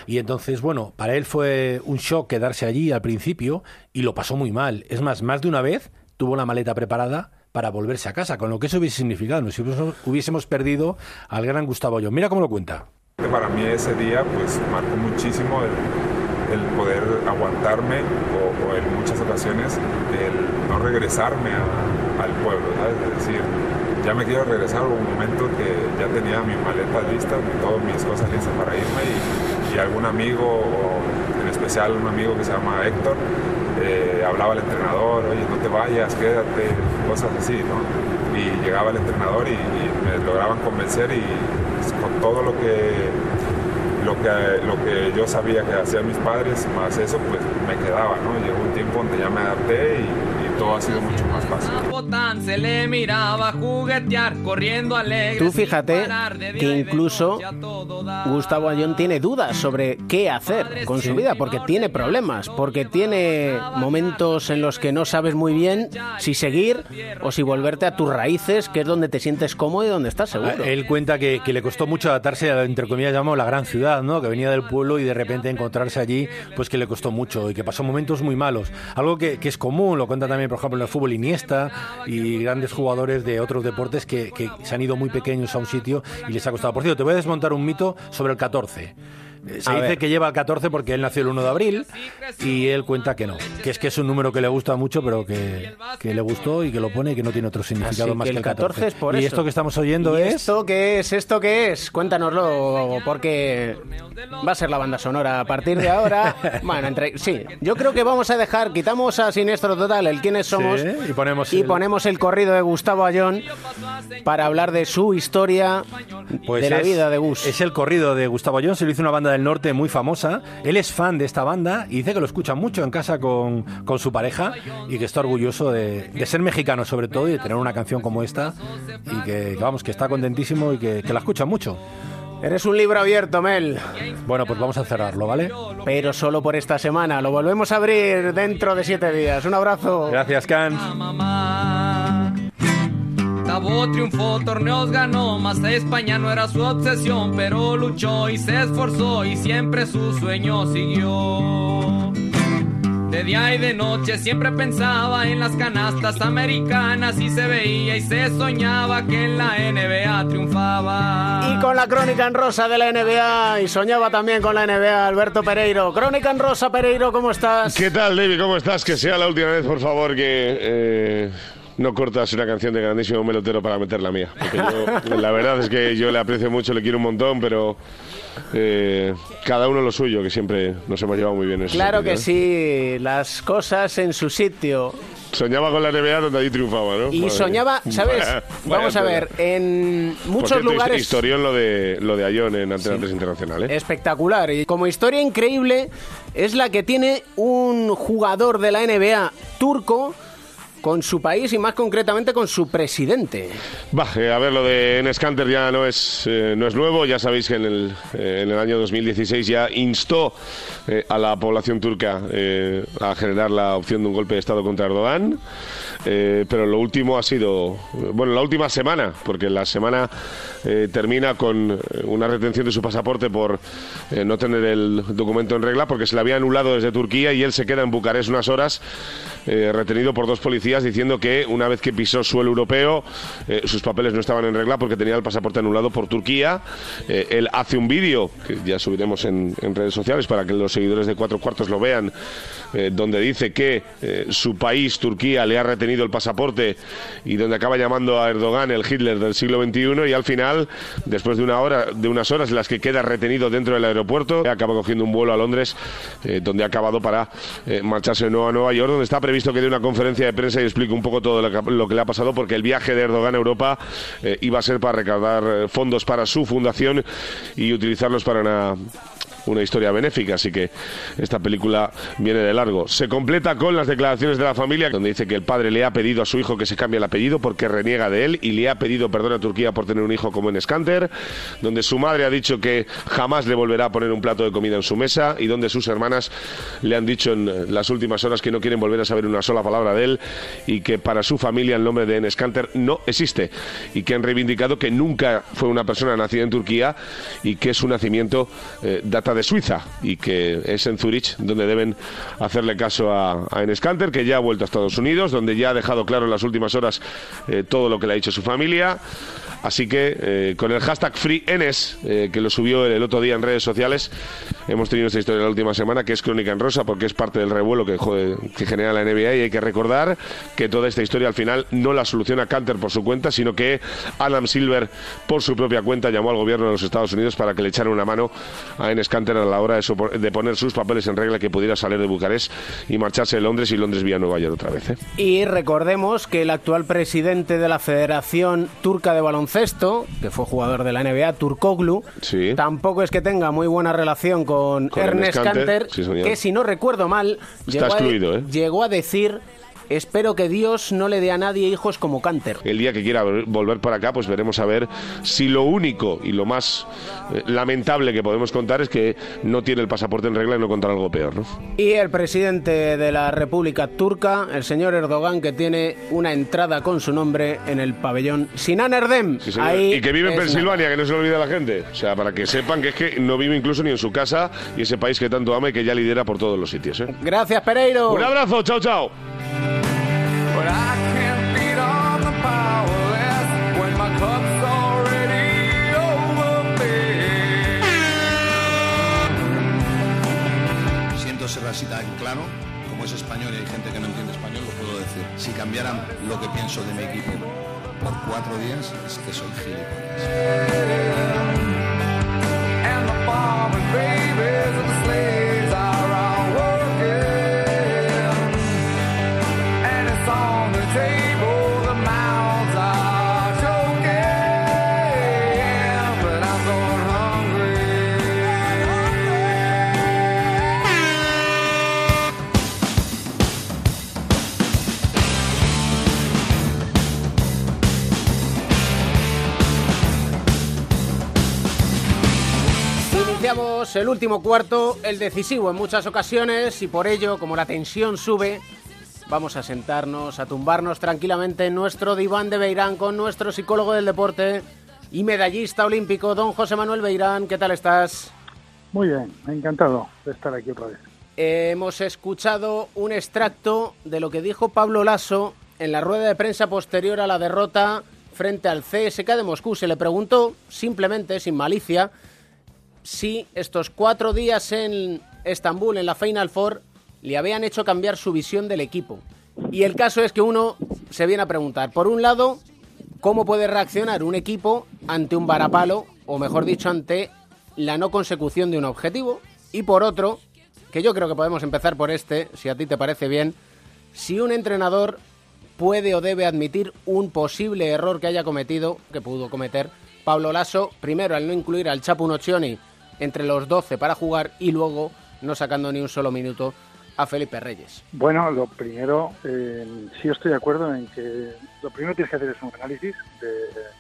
Y entonces, bueno, para él fue un shock quedarse allí al principio y lo pasó muy mal. Es más, más de una vez tuvo la maleta preparada para volverse a casa, con lo que eso hubiese significado. Nos hubiésemos, perdido al gran Gustavo Ayón. Mira cómo lo cuenta. Para mí ese día pues marcó muchísimo el, el poder aguantarme o, o en muchas ocasiones el no regresarme a- al pueblo, ¿sabes? Es decir, ya me quiero regresar, un momento que ya tenía mis maletas listas, todas mis cosas listas para irme y, y algún amigo, o en especial un amigo que se llama Héctor, eh, hablaba al entrenador, oye, no te vayas, quédate, cosas así, ¿no? Y llegaba el entrenador y, me lograban convencer y con todo lo que lo que, lo que yo sabía que hacían mis padres, más eso, pues me quedaba, ¿no? Llegó un tiempo donde ya me adapté y todo ha sido mucho más fácil. Botán se le miraba juguetear, corriendo alegre. Tú fíjate que incluso. Gustavo Ayón tiene dudas sobre qué hacer con su vida, porque tiene problemas, porque tiene momentos en los que no sabes muy bien si seguir o si volverte a tus raíces, que es donde te sientes cómodo y donde estás seguro. Ah, Él cuenta que, que le costó mucho adaptarse a, entre comillas, llamamos la gran ciudad, ¿no? Que venía del pueblo y de repente encontrarse allí, pues que le costó mucho y que pasó momentos muy malos. Algo que, que es común, lo cuenta también, por ejemplo, en el fútbol Iniesta y grandes jugadores de otros deportes que, se han ido muy pequeños a un sitio y les ha costado. Por cierto, te voy a desmontar un mito sobre el 14. Se A dice ver. que lleva 14 porque él nació el 1 de abril y él cuenta que no, que es que es un número que le gusta mucho, pero que, que le gustó y que lo pone y que no tiene otro significado Así más que el el 14. 14 es por y eso. esto que estamos oyendo ¿Y es... ¿Esto qué es? ¿Esto qué es? Cuéntanoslo, porque va a ser la banda sonora a partir de ahora. <laughs> bueno, entre, sí, yo creo que vamos a dejar, quitamos a Siniestro Total el quiénes somos Sí, y ponemos y el- ponemos el corrido de Gustavo Ayón para hablar de su historia de la es- vida de Gus. Es el corrido de Gustavo Jones, se lo hizo una banda del norte muy famosa. Él es fan de esta banda y dice que lo escucha mucho en casa con, con su pareja y que está orgulloso de, de ser mexicano sobre todo y de tener una canción como esta y que, que, vamos, que está contentísimo y que, que la escucha mucho. Eres un libro abierto, Mel. Bueno, pues vamos a cerrarlo, ¿vale? Pero solo por esta semana. Lo volvemos a abrir dentro de siete días. Un abrazo. Gracias, Cans. Tabó triunfó, torneos ganó, más a España no era su obsesión, pero luchó y se esforzó y siempre su sueño siguió. De día y de noche siempre pensaba en las canastas americanas y se veía y se soñaba que en la NBA triunfaba. Y con la crónica en rosa de la NBA y soñaba también con la NBA Alberto Pereiro. Crónica en rosa, Pereiro, ¿cómo estás? ¿Qué tal, David? ¿Cómo estás? Que sea la última vez, por favor, que eh, no cortas una canción de grandísimo melotero para meter la mía. Yo, la verdad es que yo le aprecio mucho, le quiero un montón, pero eh, cada uno lo suyo, que siempre nos hemos llevado muy bien. en Claro que ¿eh? sí, las cosas en su sitio. Soñaba con la NBA donde allí triunfaba, ¿no? Y Madre soñaba. ¿sabes? Vaya- Vamos a ver, en Por muchos cierto, lugares... Historión lo de, lo de Ayón en Antena 3 Internacional, ¿eh? Espectacular. Y como historia increíble es la que tiene un jugador de la NBA turco con su país y más concretamente con su presidente. Bah, eh, a ver, lo de Enes Kanter ya no es, eh, no es nuevo. Ya sabéis que en el, eh, en el año 2016 ya instó eh, a la población turca eh, a generar la opción de un golpe de Estado contra Erdogan. Eh, pero lo último ha sido, bueno, la última semana, porque la semana eh, termina con eh, una retención de su pasaporte por no tener el documento en regla, porque se le había anulado desde Turquía y él se queda en Bucarest unas horas retenido por dos policías diciendo que una vez que pisó suelo europeo sus papeles no estaban en regla porque tenía el pasaporte anulado por Turquía. Él hace un vídeo que ya subiremos en redes sociales para que los seguidores de Cuatro Cuartos lo vean, eh, donde dice que eh, su país, Turquía, le ha retenido el pasaporte y donde acaba llamando a Erdogan el Hitler del siglo XXI y al final, después de una hora, de unas horas en las que queda retenido dentro del aeropuerto, acaba cogiendo un vuelo a Londres, eh, donde ha acabado para marcharse de nuevo a Nueva York, donde está previsto que dé una conferencia de prensa y explique un poco todo lo que, lo que le ha pasado, porque el viaje de Erdogan a Europa iba a ser para recaudar fondos para su fundación y utilizarlos para una una historia benéfica, así que esta película viene de largo. Se completa con las declaraciones de la familia, donde dice que el padre le ha pedido a su hijo que se cambie el apellido porque reniega de él y le ha pedido perdón a Turquía por tener un hijo como en Scanter, donde su madre ha dicho que jamás le volverá a poner un plato de comida en su mesa y donde sus hermanas le han dicho en las últimas horas que no quieren volver a saber una sola palabra de él y que para su familia el nombre de Enes Kanter no existe y que han reivindicado que nunca fue una persona nacida en Turquía y que su nacimiento eh, data de Suiza y que es en Zurich donde deben hacerle caso a, a Enes Kanter, que ya ha vuelto a Estados Unidos, donde ya ha dejado claro en las últimas horas eh, todo lo que le ha dicho su familia. Así que eh, con el hashtag FreeEnes, eh, que lo subió el, otro día en redes sociales, hemos tenido esta historia la última semana, que es Crónica en Rosa, porque es parte del revuelo que, genera la NBA y hay que recordar que toda esta historia al final no la soluciona Canter por su cuenta, sino que Adam Silver por su propia cuenta llamó al gobierno de los Estados Unidos para que le echaran una mano a Enes Canter a la hora de, de poner sus papeles en regla que pudiera salir de Bucarest y marcharse de Londres y Londres vía Nueva York otra vez. ¿eh? Y recordemos que el actual presidente de la Federación Turca de Baloncesto, que fue jugador de la NBA, Turkoglu, tampoco es que tenga muy buena relación con, Con Ernest sí, señor. que si no recuerdo mal, Está llegó a- excluido, ¿eh? llegó a decir Espero que Dios no le dé a nadie hijos como Canter. El día que quiera vol- volver para acá, pues veremos a ver si lo único y lo más eh, lamentable que podemos contar es que no tiene el pasaporte en regla y no contar algo peor, ¿no? Y el presidente de la República Turca, el señor Erdogan, que tiene una entrada con su nombre en el pabellón Sinan Erdem. Sí. Ahí y que vive en Pensilvania, que no se lo olvide a la gente. O sea, para que sepan que es que no vive incluso ni en su casa y ese país que tanto ama y que ya lidera por todos los sitios. ¿eh? Gracias, Pereiro. Un abrazo, chao, chao. Siento ser así tan claro, como es español y hay gente que no entiende español, lo puedo decir. Si cambiaran lo que pienso de mi equipo por cuatro días, es que soy gilipollas. Iniciamos el último cuarto, el decisivo en muchas ocasiones y por ello, como la tensión sube, vamos a sentarnos, a tumbarnos tranquilamente en nuestro diván de Beirán con nuestro psicólogo del deporte y medallista olímpico, don José Manuel Beirán. ¿Qué tal estás? Muy bien, encantado de estar aquí otra vez. Hemos escuchado un extracto de lo que dijo Pablo Lasso en la rueda de prensa posterior a la derrota frente al CSK de Moscú. Se le preguntó, simplemente, sin malicia, si estos cuatro días en Estambul, en la Final Four, le habían hecho cambiar su visión del equipo. Y el caso es que uno se viene a preguntar, por un lado, ¿cómo puede reaccionar un equipo ante un varapalo, o mejor dicho, ante la no consecución de un objetivo? Y por otro, que yo creo que podemos empezar por este, si a ti te parece bien, si un entrenador puede o debe admitir un posible error que haya cometido, que pudo cometer Pablo Lasso, primero al no incluir al Chapu Nocioni entre los 12 para jugar y luego no sacando ni un solo minuto a Felipe Reyes. Bueno, lo primero, eh, sí estoy de acuerdo en que lo primero tienes que hacer es un análisis de,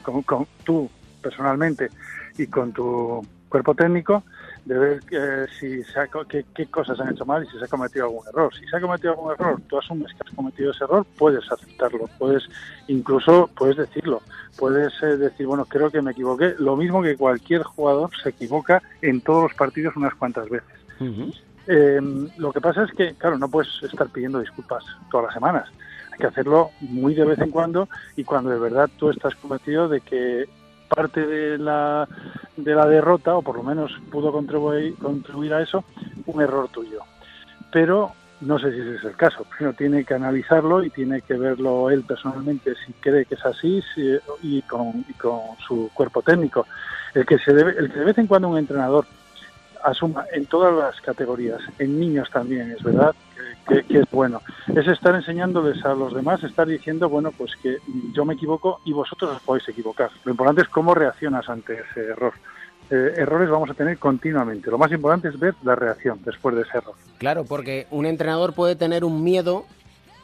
con tú personalmente y con tu cuerpo técnico de ver eh, si se ha, qué, qué, cosas han hecho mal y si se ha cometido algún error. Si se ha cometido algún error, tú asumes que has cometido ese error, puedes aceptarlo, puedes incluso puedes decirlo, puedes eh, decir, bueno, creo que me equivoqué. Lo mismo que cualquier jugador se equivoca en todos los partidos unas cuantas veces. Uh -huh. eh, lo que pasa es que, claro, no puedes estar pidiendo disculpas todas las semanas. Hay que hacerlo muy de vez en cuando y cuando de verdad tú estás convencido de que parte de la, de la derrota, o por lo menos pudo contribuir, contribuir a eso, un error tuyo. Pero no sé si ese es el caso. Primero tiene que analizarlo y tiene que verlo él personalmente si cree que es así si, y, con, y, con, su cuerpo técnico. El que, se debe, el que de vez en cuando un entrenador asuma en todas las categorías, en niños también, es verdad, que, que, es bueno. Es estar enseñándoles a los demás, estar diciendo, bueno, pues que yo me equivoco y vosotros os podéis equivocar. Lo importante es cómo reaccionas ante ese error. Eh, errores vamos a tener continuamente. Lo más importante es ver la reacción después de ese error. Claro, porque un entrenador puede tener un miedo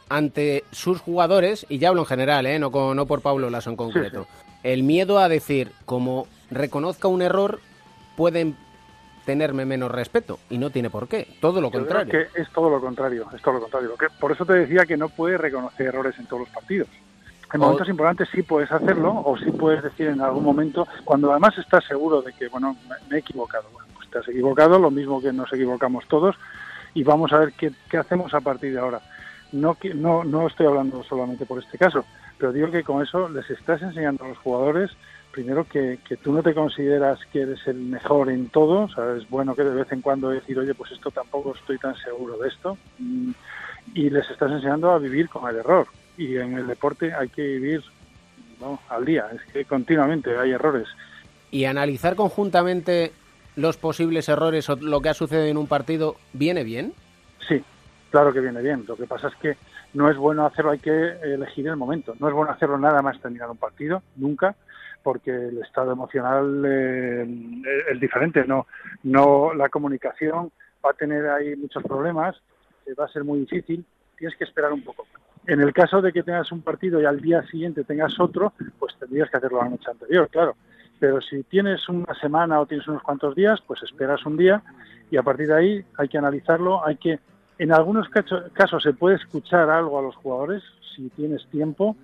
ante sus jugadores, y ya hablo en general, ¿eh? no, con, no por Pablo Lasso en concreto. Sí, sí. El miedo a decir, como reconozca un error, pueden tenerme menos respeto y no tiene por qué, todo lo Yo contrario. Creo que es todo lo contrario, es todo lo contrario. Por eso te decía que no puedes reconocer errores en todos los partidos. En o... momentos importantes sí puedes hacerlo o sí puedes decir en algún momento, cuando además estás seguro de que, bueno, me he equivocado. Bueno, pues te has equivocado, lo mismo que nos equivocamos todos y vamos a ver qué, qué hacemos a partir de ahora. No, no, no estoy hablando solamente por este caso, pero digo que con eso les estás enseñando a los jugadores primero que, que, tú no te consideras que eres el mejor en todo, o sea, es bueno que de vez en cuando decir, oye, pues esto tampoco estoy tan seguro de esto, y les estás enseñando a vivir con el error. Y en el deporte hay que vivir ¿no? al día, es que continuamente hay errores. Y analizar conjuntamente los posibles errores o lo que ha sucedido en un partido, ¿viene bien? Sí, claro que viene bien. Lo que pasa es que no es bueno hacerlo, hay que elegir el momento. No es bueno hacerlo nada más terminar un partido, nunca porque el estado emocional eh, es diferente, no, no la comunicación va a tener ahí muchos problemas, eh, va a ser muy difícil, tienes que esperar un poco. En el caso de que tengas un partido y al día siguiente tengas otro, pues tendrías que hacerlo la noche anterior, claro. Pero si tienes una semana o tienes unos cuantos días, pues esperas un día y a partir de ahí hay que analizarlo, hay que, en algunos casos se puede escuchar algo a los jugadores si tienes tiempo,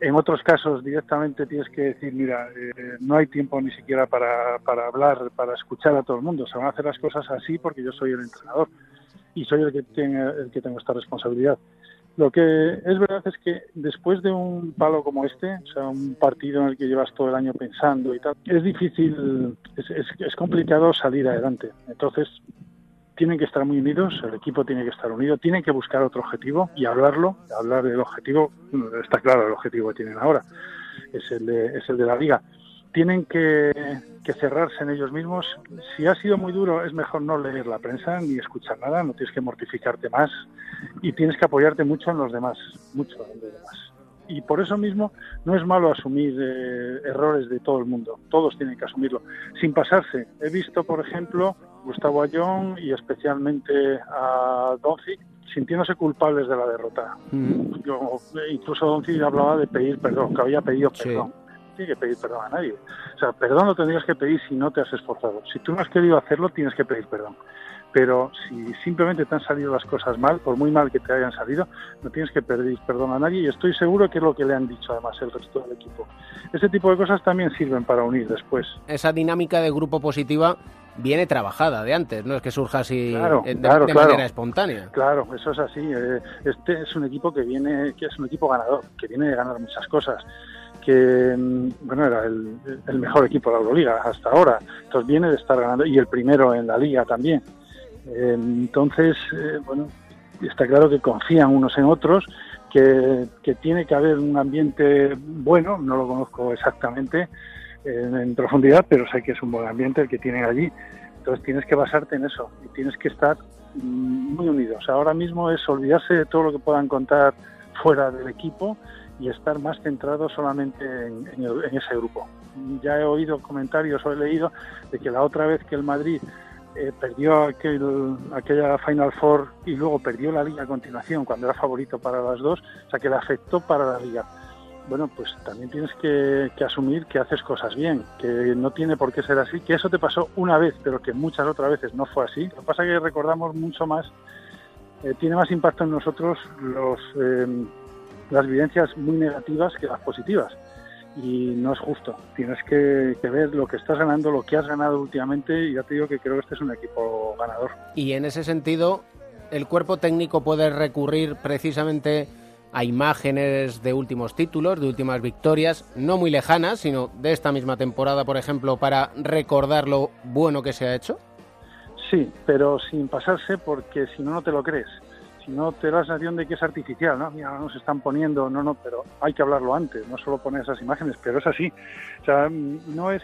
en otros casos directamente tienes que decir, mira, eh, no hay tiempo ni siquiera para, para hablar, para escuchar a todo el mundo. Se van a hacer las cosas así porque yo soy el entrenador y soy el que, tiene, el que tengo esta responsabilidad. Lo que es verdad es que después de un palo como este, o sea, un partido en el que llevas todo el año pensando y tal, es difícil, es, es, es complicado salir adelante. Entonces, tienen que estar muy unidos, el equipo tiene que estar unido, tienen que buscar otro objetivo y hablarlo, hablar del objetivo, bueno, está claro el objetivo que tienen ahora, es el de, es el de la liga. Tienen que, que cerrarse en ellos mismos. Si ha sido muy duro, es mejor no leer la prensa ni escuchar nada, no tienes que mortificarte más y tienes que apoyarte mucho en los demás, mucho en los demás y por eso mismo no es malo asumir eh, errores de todo el mundo, todos tienen que asumirlo, sin pasarse. He visto, por ejemplo, Gustavo Ayón y especialmente a Doncic sintiéndose culpables de la derrota. Yo- incluso Doncic hablaba de pedir perdón, que había pedido perdón. Tiene que pedir perdón a nadie. O sea, perdón lo tendrías que pedir si no te has esforzado. Si tú no has querido hacerlo, tienes que pedir perdón. Pero si simplemente te han salido las cosas mal, por muy mal que te hayan salido, no tienes que pedir perdón a nadie y estoy seguro que es lo que le han dicho además el resto del equipo. Ese tipo de cosas también sirven para unir después. Esa dinámica de grupo positiva viene trabajada de antes, no es que surja así Claro, eh, de, claro, de claro. manera espontánea. Claro, eso es así. Eh, Este es un equipo que viene, que es un equipo ganador, que viene de ganar muchas cosas. Que mm, bueno era el, el mejor equipo de la Euroliga hasta ahora. Entonces viene de estar ganando y el primero en la liga también. Eh, Entonces, eh, bueno, está claro que confían unos en otros, que, tiene que haber un ambiente bueno, no lo conozco exactamente en, profundidad, pero sé que es un buen ambiente el que tienen allí. Entonces tienes que basarte en eso y tienes que estar mm, muy unidos. Ahora mismo es olvidarse de todo lo que puedan contar fuera del equipo y estar más centrado solamente en, en ese grupo. Ya he oído comentarios o he leído de que la otra vez que el Madrid eh, perdió aquel, aquella Final Four y luego perdió la liga a continuación cuando era favorito para las dos, o sea que le afectó para la liga. Bueno, pues también tienes que, asumir que haces cosas bien, que no tiene por qué ser así, que eso te pasó una vez, pero que muchas otras veces no fue así. Lo que pasa es que recordamos mucho más, eh, tiene más impacto en nosotros los, eh, las evidencias muy negativas que las positivas. Y no es justo. Tienes que, que ver lo que estás ganando, lo que has ganado últimamente, y ya te digo que creo que este es un equipo ganador. Y en ese sentido, el cuerpo técnico puede recurrir precisamente a imágenes de últimos títulos, de últimas victorias, no muy lejanas, sino de esta misma temporada, por ejemplo, para recordar lo bueno que se ha hecho. Sí, pero sin pasarse porque si no, no te lo crees. No, te da la sensación de que es artificial, ¿no? Mira, nos están poniendo, no, no, pero hay que hablarlo antes, no solo poner esas imágenes, pero es así. O sea, no es...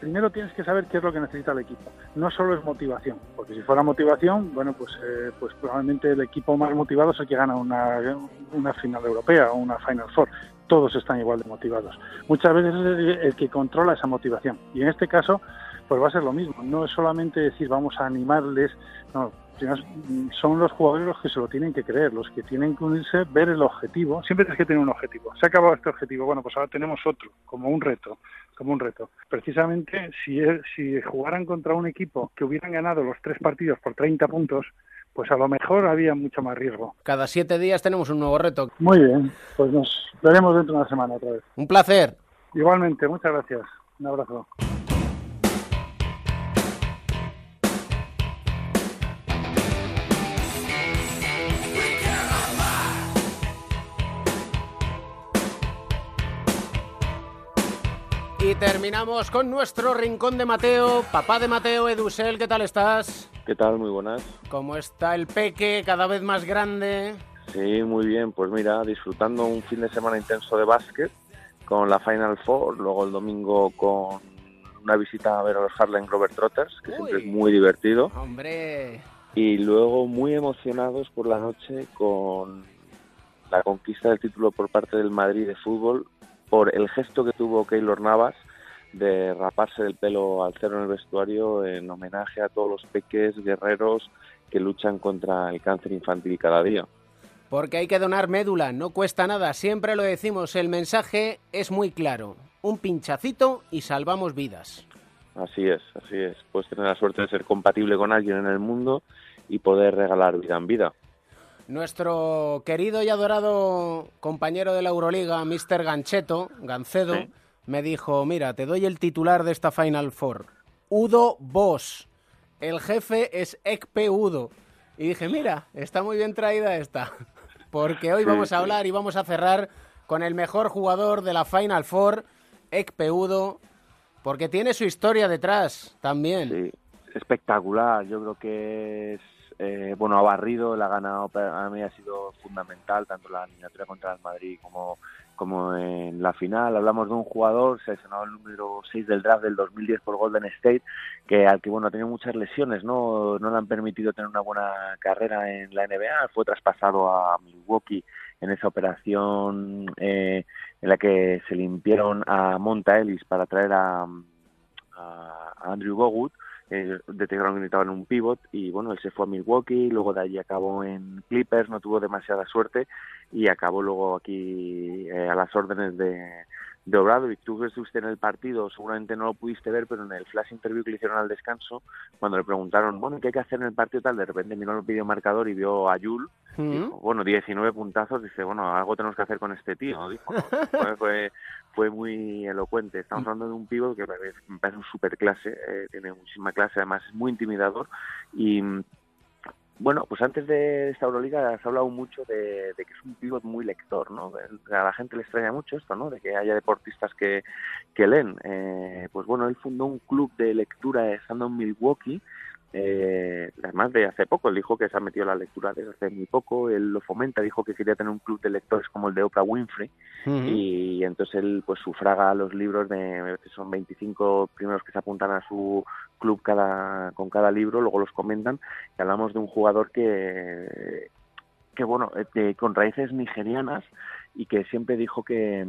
Primero tienes que saber qué es lo que necesita el equipo. No solo es motivación, porque si fuera motivación, bueno, pues, eh, pues probablemente el equipo más motivado es el que gana una, una final europea o una Final Four. Todos están igual de motivados. Muchas veces es el, que controla esa motivación. Y en este caso, pues va a ser lo mismo. No es solamente decir vamos a animarles, no, son los jugadores los que se lo tienen que creer, los que tienen que unirse, ver el objetivo. Siempre tienes que tener un objetivo. Se ha acabado este objetivo, bueno, pues ahora tenemos otro, como un reto, como un reto. Precisamente si, si jugaran contra un equipo que hubieran ganado los tres partidos por 30 puntos, pues a lo mejor había mucho más riesgo. Cada siete días tenemos un nuevo reto. Muy bien, pues nos veremos dentro de una semana otra vez. Un placer. Igualmente, muchas gracias. Un abrazo. Terminamos con nuestro rincón de Mateo, papá de Mateo, Edusel, ¿qué tal estás? ¿Qué tal? Muy buenas. ¿Cómo está el peque, cada vez más grande? Sí, muy bien. Pues mira, disfrutando un fin de semana intenso de básquet con la Final Four, luego el domingo con una visita a ver a los Harlem Globetrotters, que siempre es muy divertido. Hombre, Y luego muy emocionados por la noche con la conquista del título por parte del Madrid de fútbol, por el gesto que tuvo Keylor Navas de raparse del pelo al cero en el vestuario en homenaje a todos los peques guerreros que luchan contra el cáncer infantil cada día. porque hay que donar médula, no cuesta nada, siempre lo decimos, el mensaje es muy claro. Un pinchacito y salvamos vidas. Así es, así es. Puedes tener la suerte de ser compatible con alguien en el mundo y poder regalar vida en vida. Nuestro querido y adorado compañero de la Euroliga, Mr. Gancheto, Gancedo, Sí. Me dijo, mira, te doy el titular de esta Final Four. Udo Boss. El jefe es Ekpe Udo. Y dije, mira, está muy bien traída esta. <laughs> Porque hoy vamos a hablar y vamos a cerrar con el mejor jugador de la Final Four, Ekpe Udo, porque tiene su historia detrás también. Sí, espectacular. Yo creo que es, eh, bueno, ha barrido, la ha ganado, a mí ha sido fundamental, tanto la eliminatoria contra el Madrid como, como en la final. Hablamos de un jugador seleccionado el número 6 del draft del 2010 por Golden State, que al que, bueno, ha tenido muchas lesiones, ¿no? No le han permitido tener una buena carrera en la NBA. Fue traspasado a Milwaukee en esa operación eh, en la que se limpiaron a Monta Ellis para traer a, a Andrew Bogut eh, detectaron que necesitaban un pivot y bueno, él se fue a Milwaukee, luego de allí acabó en Clippers, no tuvo demasiada suerte y acabó luego aquí eh, a las órdenes de, de Obradovic. Tú que estuviste en el partido, seguramente no lo pudiste ver, pero en el flash interview que le hicieron al descanso, cuando le preguntaron, bueno, ¿qué hay que hacer en el partido tal? De repente miró el marcador y vio a Yul, dijo, bueno, 19 puntazos, dice, bueno, algo tenemos que hacer con este tío, dijo. <laughs> Fue, fue, fue muy elocuente. Estamos hablando de un pívot que me parece un super clase, eh, tiene muchísima clase, además es muy intimidador y bueno, pues antes de esta Euroliga has hablado mucho de, que es un pívot muy lector, ¿no? A la gente le extraña mucho esto, ¿no? De que haya deportistas que, que leen. Eh, pues bueno, él fundó un club de lectura estando en Milwaukee eh, además de hace poco, él dijo que se ha metido a la lectura desde hace muy poco, él lo fomenta, dijo que quería tener un club de lectores como el de Oprah Winfrey. Y entonces él pues sufraga los libros de, son 25 primeros que se apuntan a su club cada con cada libro, luego los comentan. Y hablamos de un jugador que que bueno, eh, con raíces nigerianas y que siempre dijo que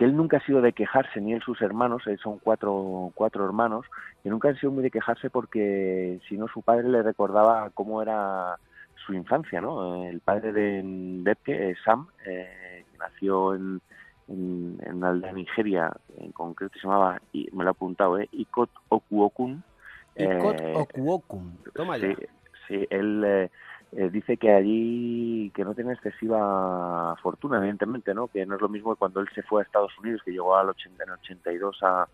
que él nunca ha sido de quejarse, ni él sus hermanos, él son cuatro, cuatro hermanos, que nunca han sido muy de quejarse porque si no su padre le recordaba cómo era su infancia, ¿no? El padre de Depke, Sam, eh, que nació en, en, en aldea Nigeria, en concreto se llamaba, y me lo he apuntado, ¿eh? Ikot Okuokun. Ikot eh, Okuokun, toma ya. Sí, sí él... Eh, dice que allí que no tiene excesiva fortuna, evidentemente, ¿no? Que no es lo mismo que cuando él se fue a Estados Unidos, que llegó al 80, en 82 a,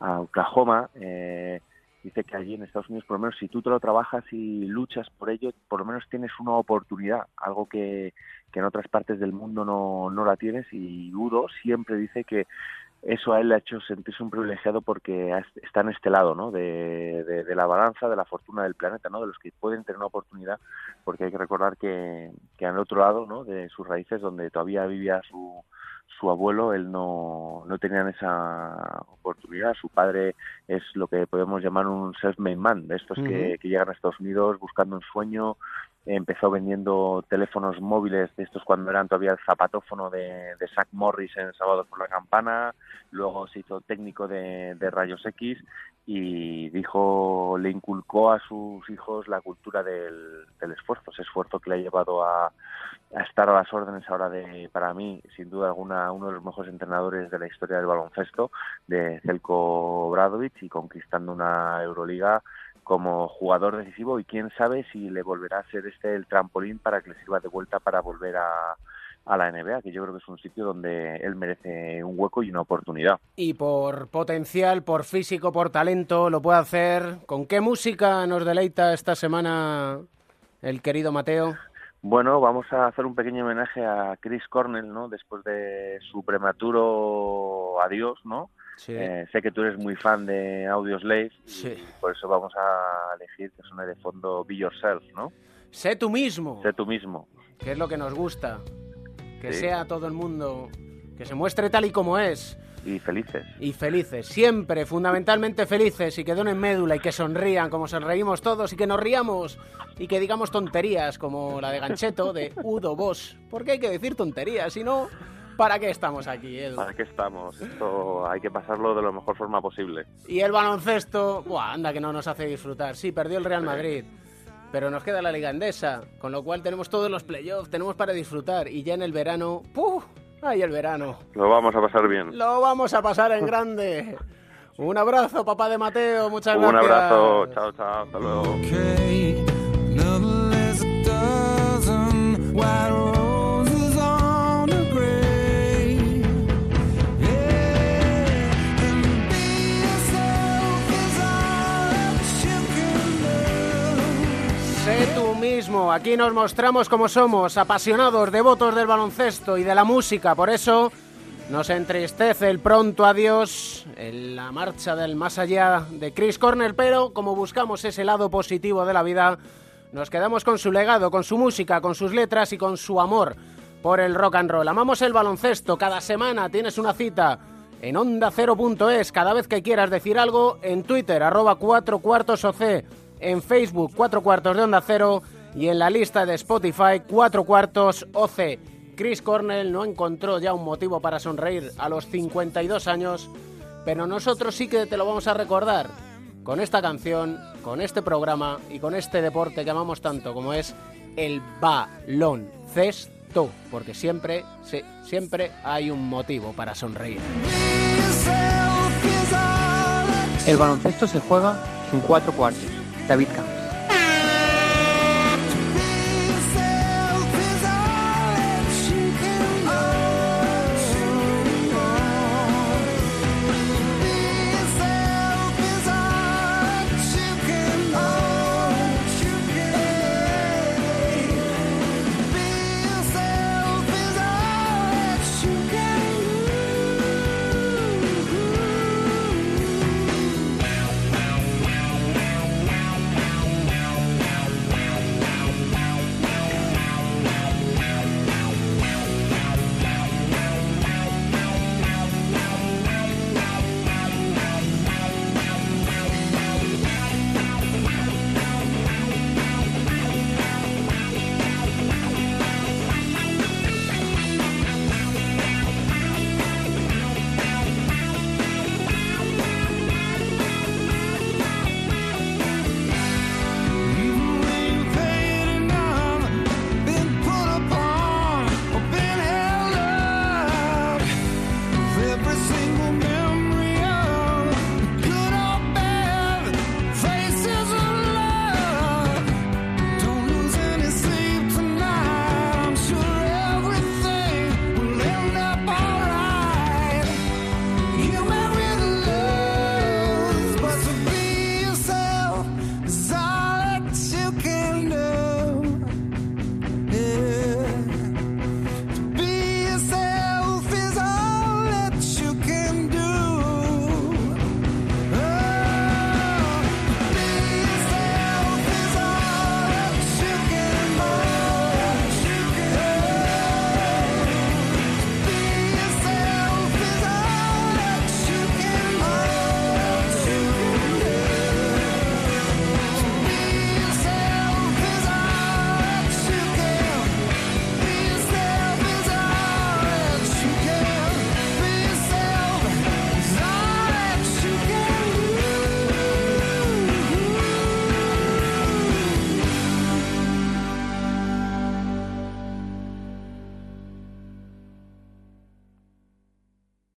a Oklahoma. Eh, dice que allí en Estados Unidos, por lo menos, si tú te lo trabajas y luchas por ello, por lo menos tienes una oportunidad, algo que, que en otras partes del mundo no, no la tienes. Y Udo siempre dice que eso a él le ha hecho sentirse un privilegiado porque está en este lado, ¿no? De, de, la balanza, de la fortuna del planeta, ¿no? De los que pueden tener una oportunidad, porque hay que recordar que, que al otro lado, ¿no? De sus raíces, donde todavía vivía su, su abuelo, él no, no tenía esa oportunidad. Su padre es lo que podemos llamar un self-made man, de estos que, que llegan a Estados Unidos buscando un sueño, empezó vendiendo teléfonos móviles de estos cuando eran todavía el zapatófono de, Zach Morris en Sábado por la Campana, luego se hizo técnico de, rayos X y dijo, le inculcó a sus hijos la cultura del, del esfuerzo, ese esfuerzo que le ha llevado a, estar a las órdenes ahora de, para mí, sin duda alguna, uno de los mejores entrenadores de la historia del baloncesto, de Zelko Bradovic y conquistando una Euroliga como jugador decisivo y quién sabe si le volverá a ser este el trampolín para que le sirva de vuelta para volver a, a la NBA, que yo creo que es un sitio donde él merece un hueco y una oportunidad. Y por potencial, por físico, por talento, lo puede hacer. ¿Con qué música nos deleita esta semana el querido Mateo? Bueno, vamos a hacer un pequeño homenaje a Chris Cornell, ¿no? Después de su prematuro adiós, ¿no? Sí. Eh, sé que tú eres muy fan de Audioslave Sí. y por eso vamos a elegir que suene de fondo Be Yourself, ¿no? Sé tú mismo, Sé tú mismo. que es lo que nos gusta. Que Sí. sea todo el mundo, que se muestre tal y como es. Y felices. Y felices, siempre, fundamentalmente felices, y que donen médula y que sonrían como sonreímos todos y que nos riamos y que digamos tonterías como la de Gancheto de Udo Boss. Porque hay que decir tonterías, si no, ¿para qué estamos aquí, Edu? ¿Para qué estamos? Esto hay que pasarlo de la mejor forma posible. Y el baloncesto, buah, anda que no nos hace disfrutar. Sí, perdió el Real Madrid, pero nos queda la Liga Endesa, con lo cual tenemos todos los playoffs, tenemos para disfrutar. Y ya en el verano, ¡puf! ¡Ay, el verano! Lo vamos a pasar bien. Lo vamos a pasar en grande. Un abrazo, papá de Mateo, muchas Un gracias. abrazo. Chao, chao. Hasta luego. Aquí nos mostramos como somos, apasionados, devotos del baloncesto y de la música, por eso Nos entristece el pronto adiós en la marcha del más allá de Chris Cornell, pero como buscamos ese lado positivo de la vida, nos quedamos con su legado, con su música, con sus letras y con su amor por el rock and roll. Amamos el baloncesto, cada semana tienes una cita en onda es cada vez que quieras decir algo, en Twitter, arroba cuatro cuartos OC, en Facebook, cuatro cuartos de onda cero y en la lista de Spotify, cuatro cuartos OC. Chris Cornell no encontró ya un motivo para sonreír a los 52 años, pero nosotros sí que te lo vamos a recordar con esta canción, con este programa y con este deporte que amamos tanto como es el baloncesto, porque siempre, siempre hay un motivo para sonreír. El baloncesto se juega en cuatro cuartos. David Camp.